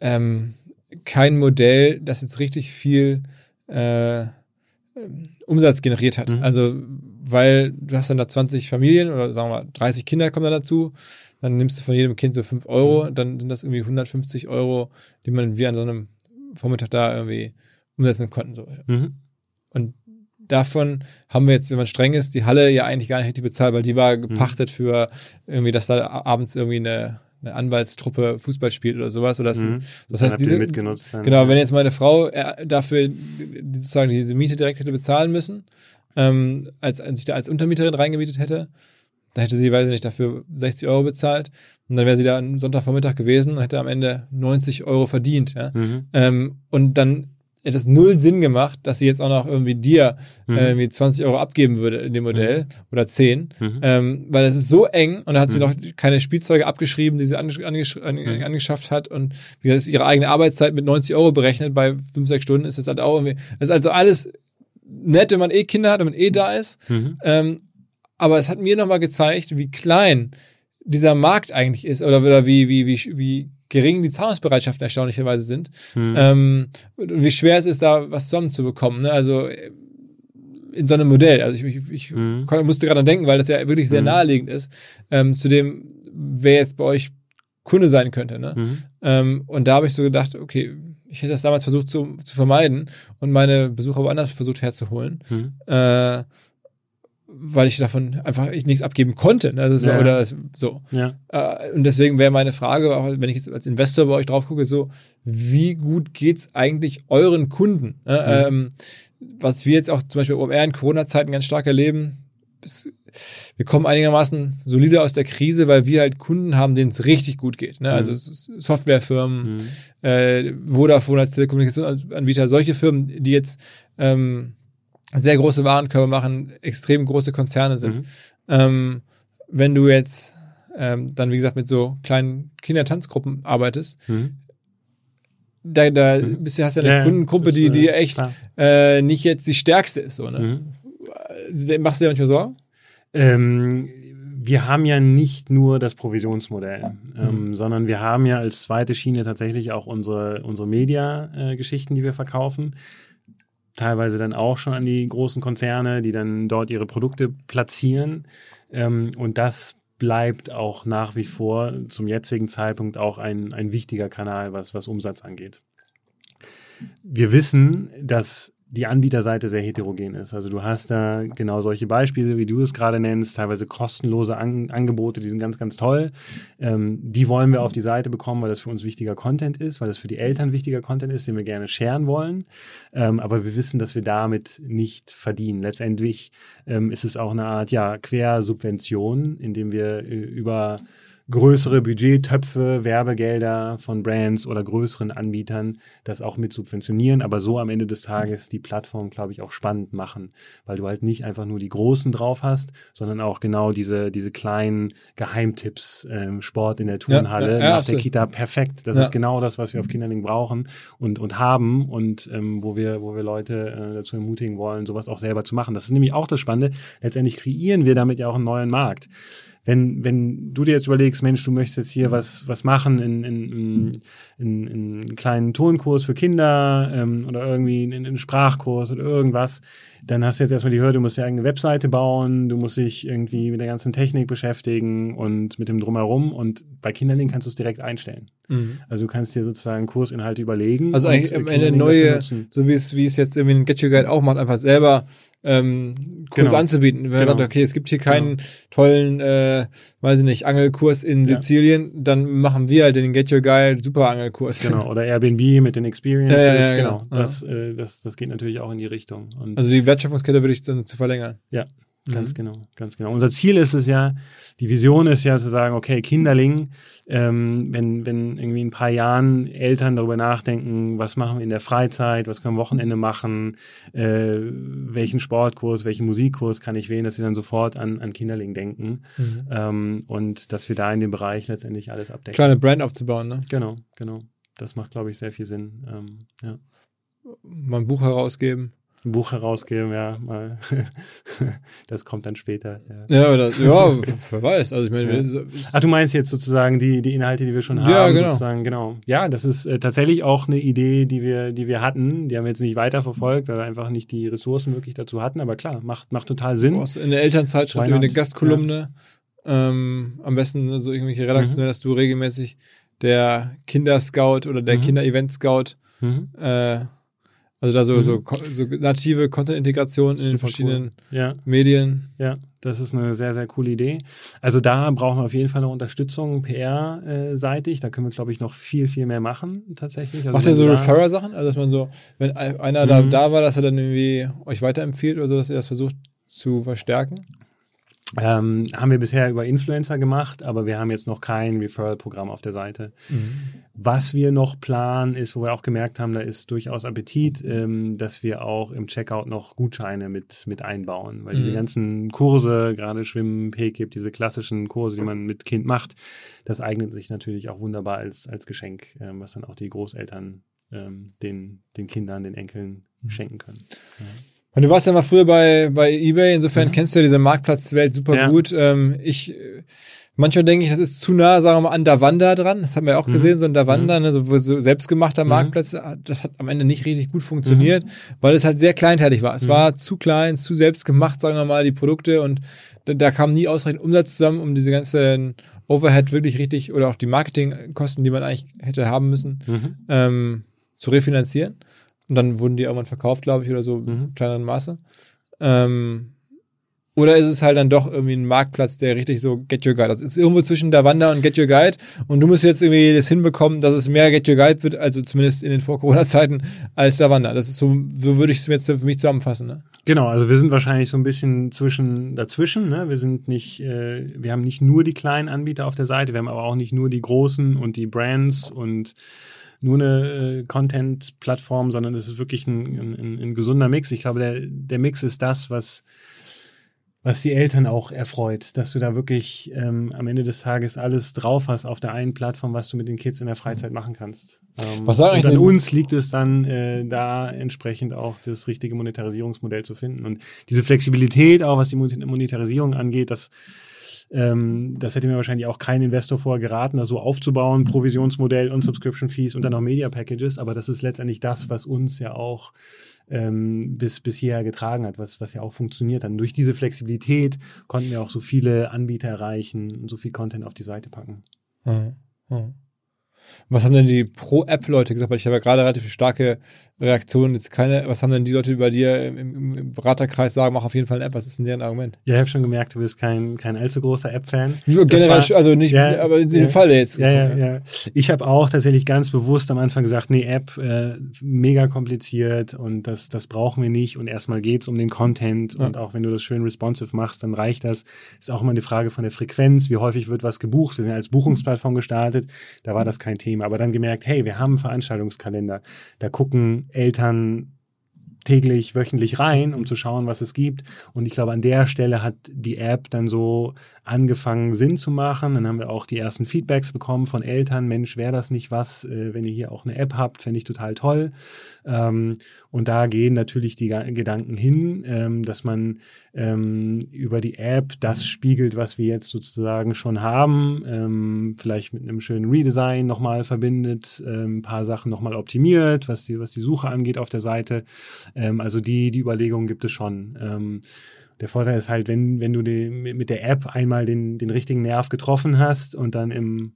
ähm, kein Modell, das jetzt richtig viel äh, ähm, Umsatz generiert hat. Mhm. Also, weil du hast dann da 20 Familien oder sagen wir mal 30 Kinder kommen da dazu, dann nimmst du von jedem Kind so 5 Euro, Mhm. dann sind das irgendwie 150 Euro, die man wir an so einem Vormittag da irgendwie umsetzen konnten. So. Mhm. Und davon haben wir jetzt, wenn man streng ist, die Halle ja eigentlich gar nicht richtig bezahlt, weil die war gepachtet für irgendwie, dass da abends irgendwie eine, eine Anwaltstruppe Fußball spielt oder sowas. Oder das, Mhm. das heißt, diese, mitgenutzt. Dann. genau, wenn jetzt meine Frau äh, dafür sozusagen diese Miete direkt hätte bezahlen müssen, ähm, als, als ich da als Untermieterin reingemietet hätte. Da hätte sie, weiß ich nicht, dafür 60 Euro bezahlt. Und dann wäre sie da am Sonntagvormittag gewesen und hätte am Ende 90 Euro verdient. Ja? Mhm. Ähm, und dann hätte es null Sinn gemacht, dass sie jetzt auch noch irgendwie dir Mhm. äh, irgendwie 20 Euro abgeben würde in dem Modell oder 10. Mhm. Ähm, weil es ist so eng und da hat sie Mhm. noch keine Spielzeuge abgeschrieben, die sie angesch angesch an Mhm. angeschafft hat und wie gesagt, ihre eigene Arbeitszeit mit 90 Euro berechnet. Bei 5, 6 Stunden ist das halt auch irgendwie, das ist also alles nett, wenn man eh Kinder hat und man eh da ist. Mhm. Ähm, aber es hat mir nochmal gezeigt, wie klein dieser Markt eigentlich ist oder, oder wie, wie, wie, wie gering die Zahlungsbereitschaften erstaunlicherweise sind. Mhm. Ähm, und wie schwer es ist, da was zusammenzubekommen. Ne? Also in so einem Modell. Also ich, ich, ich Mhm. musste gerade denken, weil das ja wirklich sehr Mhm. naheliegend ist, ähm, zu dem, wer jetzt bei euch Kunde sein könnte. Ne? Mhm. Ähm, und da habe ich so gedacht, okay, ich hätte das damals versucht zu, zu vermeiden und meine Besucher woanders versucht herzuholen, Mhm. äh, weil ich davon einfach ich nichts abgeben konnte. Ne? Also so, Ja. Oder es- so. Ja. Äh, und deswegen wäre meine Frage, auch wenn ich jetzt als Investor bei euch drauf gucke, so, wie gut geht's eigentlich euren Kunden? Äh, ähm, was wir jetzt auch zum Beispiel OMR in Corona-Zeiten ganz stark erleben, ist, wir kommen einigermaßen solide aus der Krise, weil wir halt Kunden haben, denen es richtig gut geht. Ne? Also Mhm. es ist Softwarefirmen, Mhm. äh, Vodafone als Telekommunikationsanbieter, solche Firmen, die jetzt ähm, sehr große Warenkörbe machen, extrem große Konzerne sind. Mhm. Ähm, wenn du jetzt ähm, dann, wie gesagt, mit so kleinen Kindertanzgruppen arbeitest, Mhm. da, da Mhm. bist du, hast du eine Ja, Kundengruppe, das, die, äh, die echt äh, nicht jetzt die stärkste ist. So, ne? Mhm. Äh, Machst du dir manchmal Sorgen? Ähm, wir haben ja nicht nur das Provisionsmodell, ähm, Mhm. sondern wir haben ja als zweite Schiene tatsächlich auch unsere, unsere Media-Geschichten, die wir verkaufen. Teilweise dann auch schon an die großen Konzerne, die dann dort ihre Produkte platzieren. Ähm, und das bleibt auch nach wie vor zum jetzigen Zeitpunkt auch ein, ein wichtiger Kanal, was, was Umsatz angeht. Wir wissen, dass die Anbieterseite sehr heterogen ist. Also du hast da genau solche Beispiele, wie du es gerade nennst, teilweise kostenlose An Angebote, die sind ganz, ganz toll. Ähm, die wollen wir auf die Seite bekommen, weil das für uns wichtiger Content ist, weil das für die Eltern wichtiger Content ist, den wir gerne sharen wollen. Ähm, aber wir wissen, dass wir damit nicht verdienen. Letztendlich ähm, ist es auch eine Art ja, Quersubvention, indem wir äh, über größere Budgettöpfe, Werbegelder von Brands oder größeren Anbietern das auch mit subventionieren, aber so am Ende des Tages die Plattform, glaube ich, auch spannend machen, weil du halt nicht einfach nur die Großen drauf hast, sondern auch genau diese, diese kleinen Geheimtipps, ähm, Sport in der Turnhalle, Ja, ja, nach absolut. der Kita, perfekt. Das Ja. ist genau das, was wir auf Kinderling brauchen und, und haben und ähm, wo wir, wo wir Leute äh, dazu ermutigen wollen, sowas auch selber zu machen. Das ist nämlich auch das Spannende. Letztendlich kreieren wir damit ja auch einen neuen Markt wenn, wenn du dir jetzt überlegst, Mensch, du möchtest jetzt hier was, was machen in, in, in, in, in einen kleinen Turnkurs für Kinder ähm, oder irgendwie in, in einen Sprachkurs oder irgendwas, dann hast du jetzt erstmal die Hürde, du musst dir eigene Webseite bauen, du musst dich irgendwie mit der ganzen Technik beschäftigen und mit dem Drumherum und bei Kinderling kannst du es direkt einstellen. Also du kannst dir sozusagen Kursinhalte überlegen. Also eigentlich äh, am Ende Kinderling dafür neue, so wie es, wie es jetzt irgendwie ein Get Your Guide auch macht, einfach selber ähm, Kurse Genau. anzubieten. Wenn man Genau. sagt, okay, es gibt hier keinen tollen, äh, weiß ich nicht, Angelkurs in Ja. Sizilien, dann machen wir halt den Get Your Guide Super Angelkurs. Genau, oder Airbnb mit den Experiences, Ja, ja, ja, genau. genau. Das, äh, das, das geht natürlich auch in die Richtung. Und Also die Wertschöpfungskette würde ich dann zu verlängern. Ja, ganz Mhm. genau, ganz genau. Unser Ziel ist es ja, die Vision ist ja zu sagen, okay, Kinderling, ähm, wenn, wenn irgendwie in ein paar Jahren Eltern darüber nachdenken, was machen wir in der Freizeit, was können wir am Wochenende machen, äh, welchen Sportkurs, welchen Musikkurs kann ich wählen, dass sie dann sofort an, an Kinderling denken ähm, und dass wir da in dem Bereich letztendlich alles abdecken. Kleine Brand aufzubauen, ne? Genau, genau. Das macht, glaube ich, sehr viel Sinn. Ähm, ja. Mal ein Buch herausgeben. Ein Buch herausgeben, ja, mal. das kommt dann später. Ja. Ja, oder, ja, wer weiß. Also ich meine, Ja. Ach, du meinst jetzt sozusagen die, die Inhalte, die wir schon haben? Ja, genau. Sozusagen, genau. Ja, das ist äh, tatsächlich auch eine Idee, die wir, die wir hatten. Die haben wir jetzt nicht weiterverfolgt, weil wir einfach nicht die Ressourcen wirklich dazu hatten. Aber klar, macht, macht total Sinn. Du brauchst in der Elternzeitschrift eine? Gastkolumne. Ähm, am besten so irgendwelche Redaktionen, Mhm. dass du regelmäßig der Kinderscout oder der Mhm. Kinderevent-Scout Mhm. äh, Also da so, Mhm. so, so native Content-Integration in den verschiedenen Cool. Ja, Medien. ja, das ist eine sehr, sehr coole Idee. Also da brauchen wir auf jeden Fall noch Unterstützung PR-seitig. Da können wir, glaube ich, noch viel, viel mehr machen tatsächlich. Also Macht ihr so da- Referrer-Sachen? Also dass man so, wenn ein- einer da, Mhm. da war, dass er dann irgendwie euch weiterempfiehlt oder so, dass ihr das versucht zu verstärken? Ähm, haben wir bisher über Influencer gemacht, aber wir haben jetzt noch kein Referral-Programm auf der Seite. Was wir noch planen, ist, wo wir auch gemerkt haben, da ist durchaus Appetit, ähm, dass wir auch im Checkout noch Gutscheine mit, mit einbauen. Weil diese Mhm. ganzen Kurse, gerade Schwimmen, PKIP, diese klassischen Kurse, die man mit Kind macht, das eignet sich natürlich auch wunderbar als, als Geschenk, ähm, was dann auch die Großeltern ähm, den, den Kindern, den Enkeln Mhm. schenken können. Und du warst ja mal früher bei, bei eBay, insofern Mhm. kennst du ja diese Marktplatzwelt super Ja. gut. Ähm, ich, äh, manchmal denke ich, das ist zu nah, sagen wir mal, an Davanda dran. Das haben wir ja auch Mhm. gesehen, so ein Davanda, ne, so, so selbstgemachter Mhm. Marktplatz, das hat am Ende nicht richtig gut funktioniert, weil es halt sehr kleinteilig war. Es Mhm. war zu klein, zu selbst gemacht, sagen wir mal, die Produkte und da, da kam nie ausreichend Umsatz zusammen, um diese ganzen Overhead wirklich richtig oder auch die Marketingkosten, die man eigentlich hätte haben müssen, Mhm. ähm, zu refinanzieren. Und dann wurden die irgendwann verkauft, glaube ich, oder so Mhm. in kleineren Maße. Ähm, oder ist es halt dann doch irgendwie ein Marktplatz, der richtig so Get Your Guide, also es ist irgendwo zwischen Davanda und Get Your Guide und du musst jetzt irgendwie das hinbekommen, dass es mehr Get Your Guide wird, also zumindest in den Vor-Corona-Zeiten, als Davanda. Das ist so, so würde ich es jetzt für mich zusammenfassen. Ne? Genau, also wir sind wahrscheinlich so ein bisschen zwischen dazwischen. Ne? Wir sind nicht, äh, wir haben nicht nur die kleinen Anbieter auf der Seite, wir haben aber auch nicht nur die großen und die Brands und nur eine äh, Content-Plattform, sondern es ist wirklich ein, ein, ein gesunder Mix. Ich glaube, der, der Mix ist das, was was die Eltern auch erfreut, dass du da wirklich ähm, am Ende des Tages alles drauf hast auf der einen Plattform, was du mit den Kids in der Freizeit machen kannst. Ähm, Was sagen und eigentlich an uns liegt es dann, äh, da entsprechend auch das richtige Monetarisierungsmodell zu finden. Und diese Flexibilität, auch was die Mon- Monetarisierung angeht, das ähm, das hätte mir wahrscheinlich auch kein Investor vorher geraten, das so aufzubauen, Provisionsmodell und Subscription Fees und dann noch Media Packages. Aber das ist letztendlich das, was uns ja auch ähm, bis, bis hierher getragen hat, was, was ja auch funktioniert hat. Und durch diese Flexibilität konnten wir auch so viele Anbieter erreichen und so viel Content auf die Seite packen. Mhm. Mhm. Was haben denn die Pro-App-Leute gesagt? Weil ich habe ja gerade relativ starke Reaktionen. Jetzt keine, was haben denn die Leute bei dir im, im, im Beraterkreis sagen, mach auf jeden Fall eine App? Was ist denn deren Argument? Ja, ich habe schon gemerkt, du bist kein, kein allzu großer App-Fan. Generell, war- also nicht, ja, aber in dem ja. Fall jetzt. Ja, ja, ja. Ich habe auch tatsächlich ganz bewusst am Anfang gesagt, nee, App, äh, mega kompliziert und das, das brauchen wir nicht. Und erstmal geht's um den Content Ja. und auch wenn du das schön responsive machst, dann reicht das. Ist auch immer eine Frage von der Frequenz, wie häufig wird was gebucht. Wir sind als Buchungsplattform gestartet, da war das kein Thema. Aber dann gemerkt, hey, wir haben einen Veranstaltungskalender. Da gucken Eltern täglich, wöchentlich rein, um zu schauen, was es gibt. Und ich glaube, an der Stelle hat die App dann so angefangen, Sinn zu machen. Dann haben wir auch die ersten Feedbacks bekommen von Eltern. Mensch, wäre das nicht was, äh, wenn ihr hier auch eine App habt, fände ich total toll. Ähm, und da gehen natürlich die Gedanken hin, ähm, dass man ähm, über die App das spiegelt, was wir jetzt sozusagen schon haben. Ähm, vielleicht mit einem schönen Redesign nochmal verbindet, ähm, ein paar Sachen nochmal optimiert, was die, was die Suche angeht auf der Seite. Ähm, also die, die Überlegung gibt es schon. Ähm, der Vorteil ist halt, wenn, wenn du die, mit mit der App einmal den, den richtigen Nerv getroffen hast und dann im,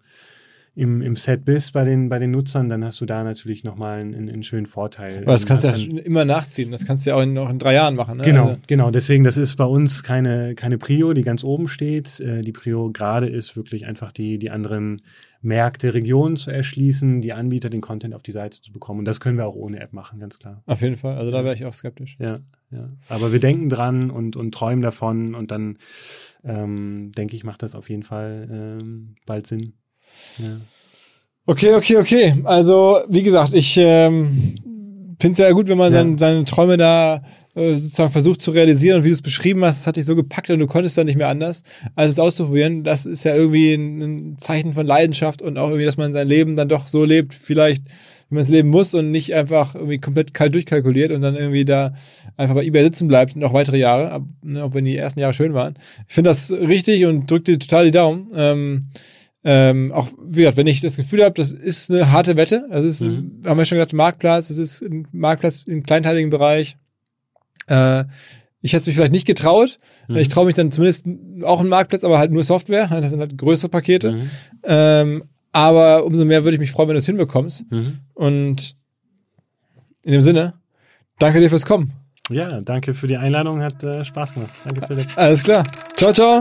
im, im Set bist bei den, bei den Nutzern, dann hast du da natürlich nochmal einen, einen, schönen Vorteil. Aber das Ähm, kannst du ja immer nachziehen. Das kannst du ja auch in, noch in drei Jahren machen. Ne? Genau, Also, genau. Deswegen, das ist bei uns keine, keine Prio, die ganz oben steht. Äh, Die Prio gerade ist wirklich einfach die, die anderen Märkte, Regionen zu erschließen, die Anbieter, den Content auf die Seite zu bekommen. Und das können wir auch ohne App machen, ganz klar. auf jeden Fall. Also da wäre ich auch skeptisch. Ja, ja. Aber wir denken dran und, und träumen davon und dann ähm, denke ich, macht das auf jeden Fall ähm, bald Sinn. Ja. Okay, okay, okay. Also, wie gesagt, ich ähm, finde es ja gut, wenn man Ja. dann seine Träume da äh, sozusagen versucht zu realisieren und wie du es beschrieben hast, das hat dich so gepackt und du konntest dann nicht mehr anders, als es auszuprobieren. Das ist ja irgendwie ein, ein Zeichen von Leidenschaft und auch irgendwie, dass man sein Leben dann doch so lebt, vielleicht, wie man es leben muss und nicht einfach irgendwie komplett kalt durchkalkuliert und dann irgendwie da einfach bei eBay sitzen bleibt, noch weitere Jahre, ab, ne, auch wenn die ersten Jahre schön waren. Ich finde das richtig und drücke dir total die Daumen. Ähm, ähm, auch, wie gesagt, wenn ich das Gefühl habe, das ist eine harte Wette, das ist, Mhm. haben wir schon gesagt, Marktplatz, das ist ein Marktplatz im kleinteiligen Bereich. Äh, ich hätte es mich vielleicht nicht getraut. Mhm. Ich traue mich dann zumindest auch einen Marktplatz, aber halt nur Software. Das sind halt größere Pakete. Mhm. Ähm, aber umso mehr würde ich mich freuen, wenn du es hinbekommst. Mhm. Und in dem Sinne, Danke dir fürs Kommen. Ja, danke für die Einladung, hat äh, Spaß gemacht. Danke, Philipp. Alles klar. Ciao, ciao.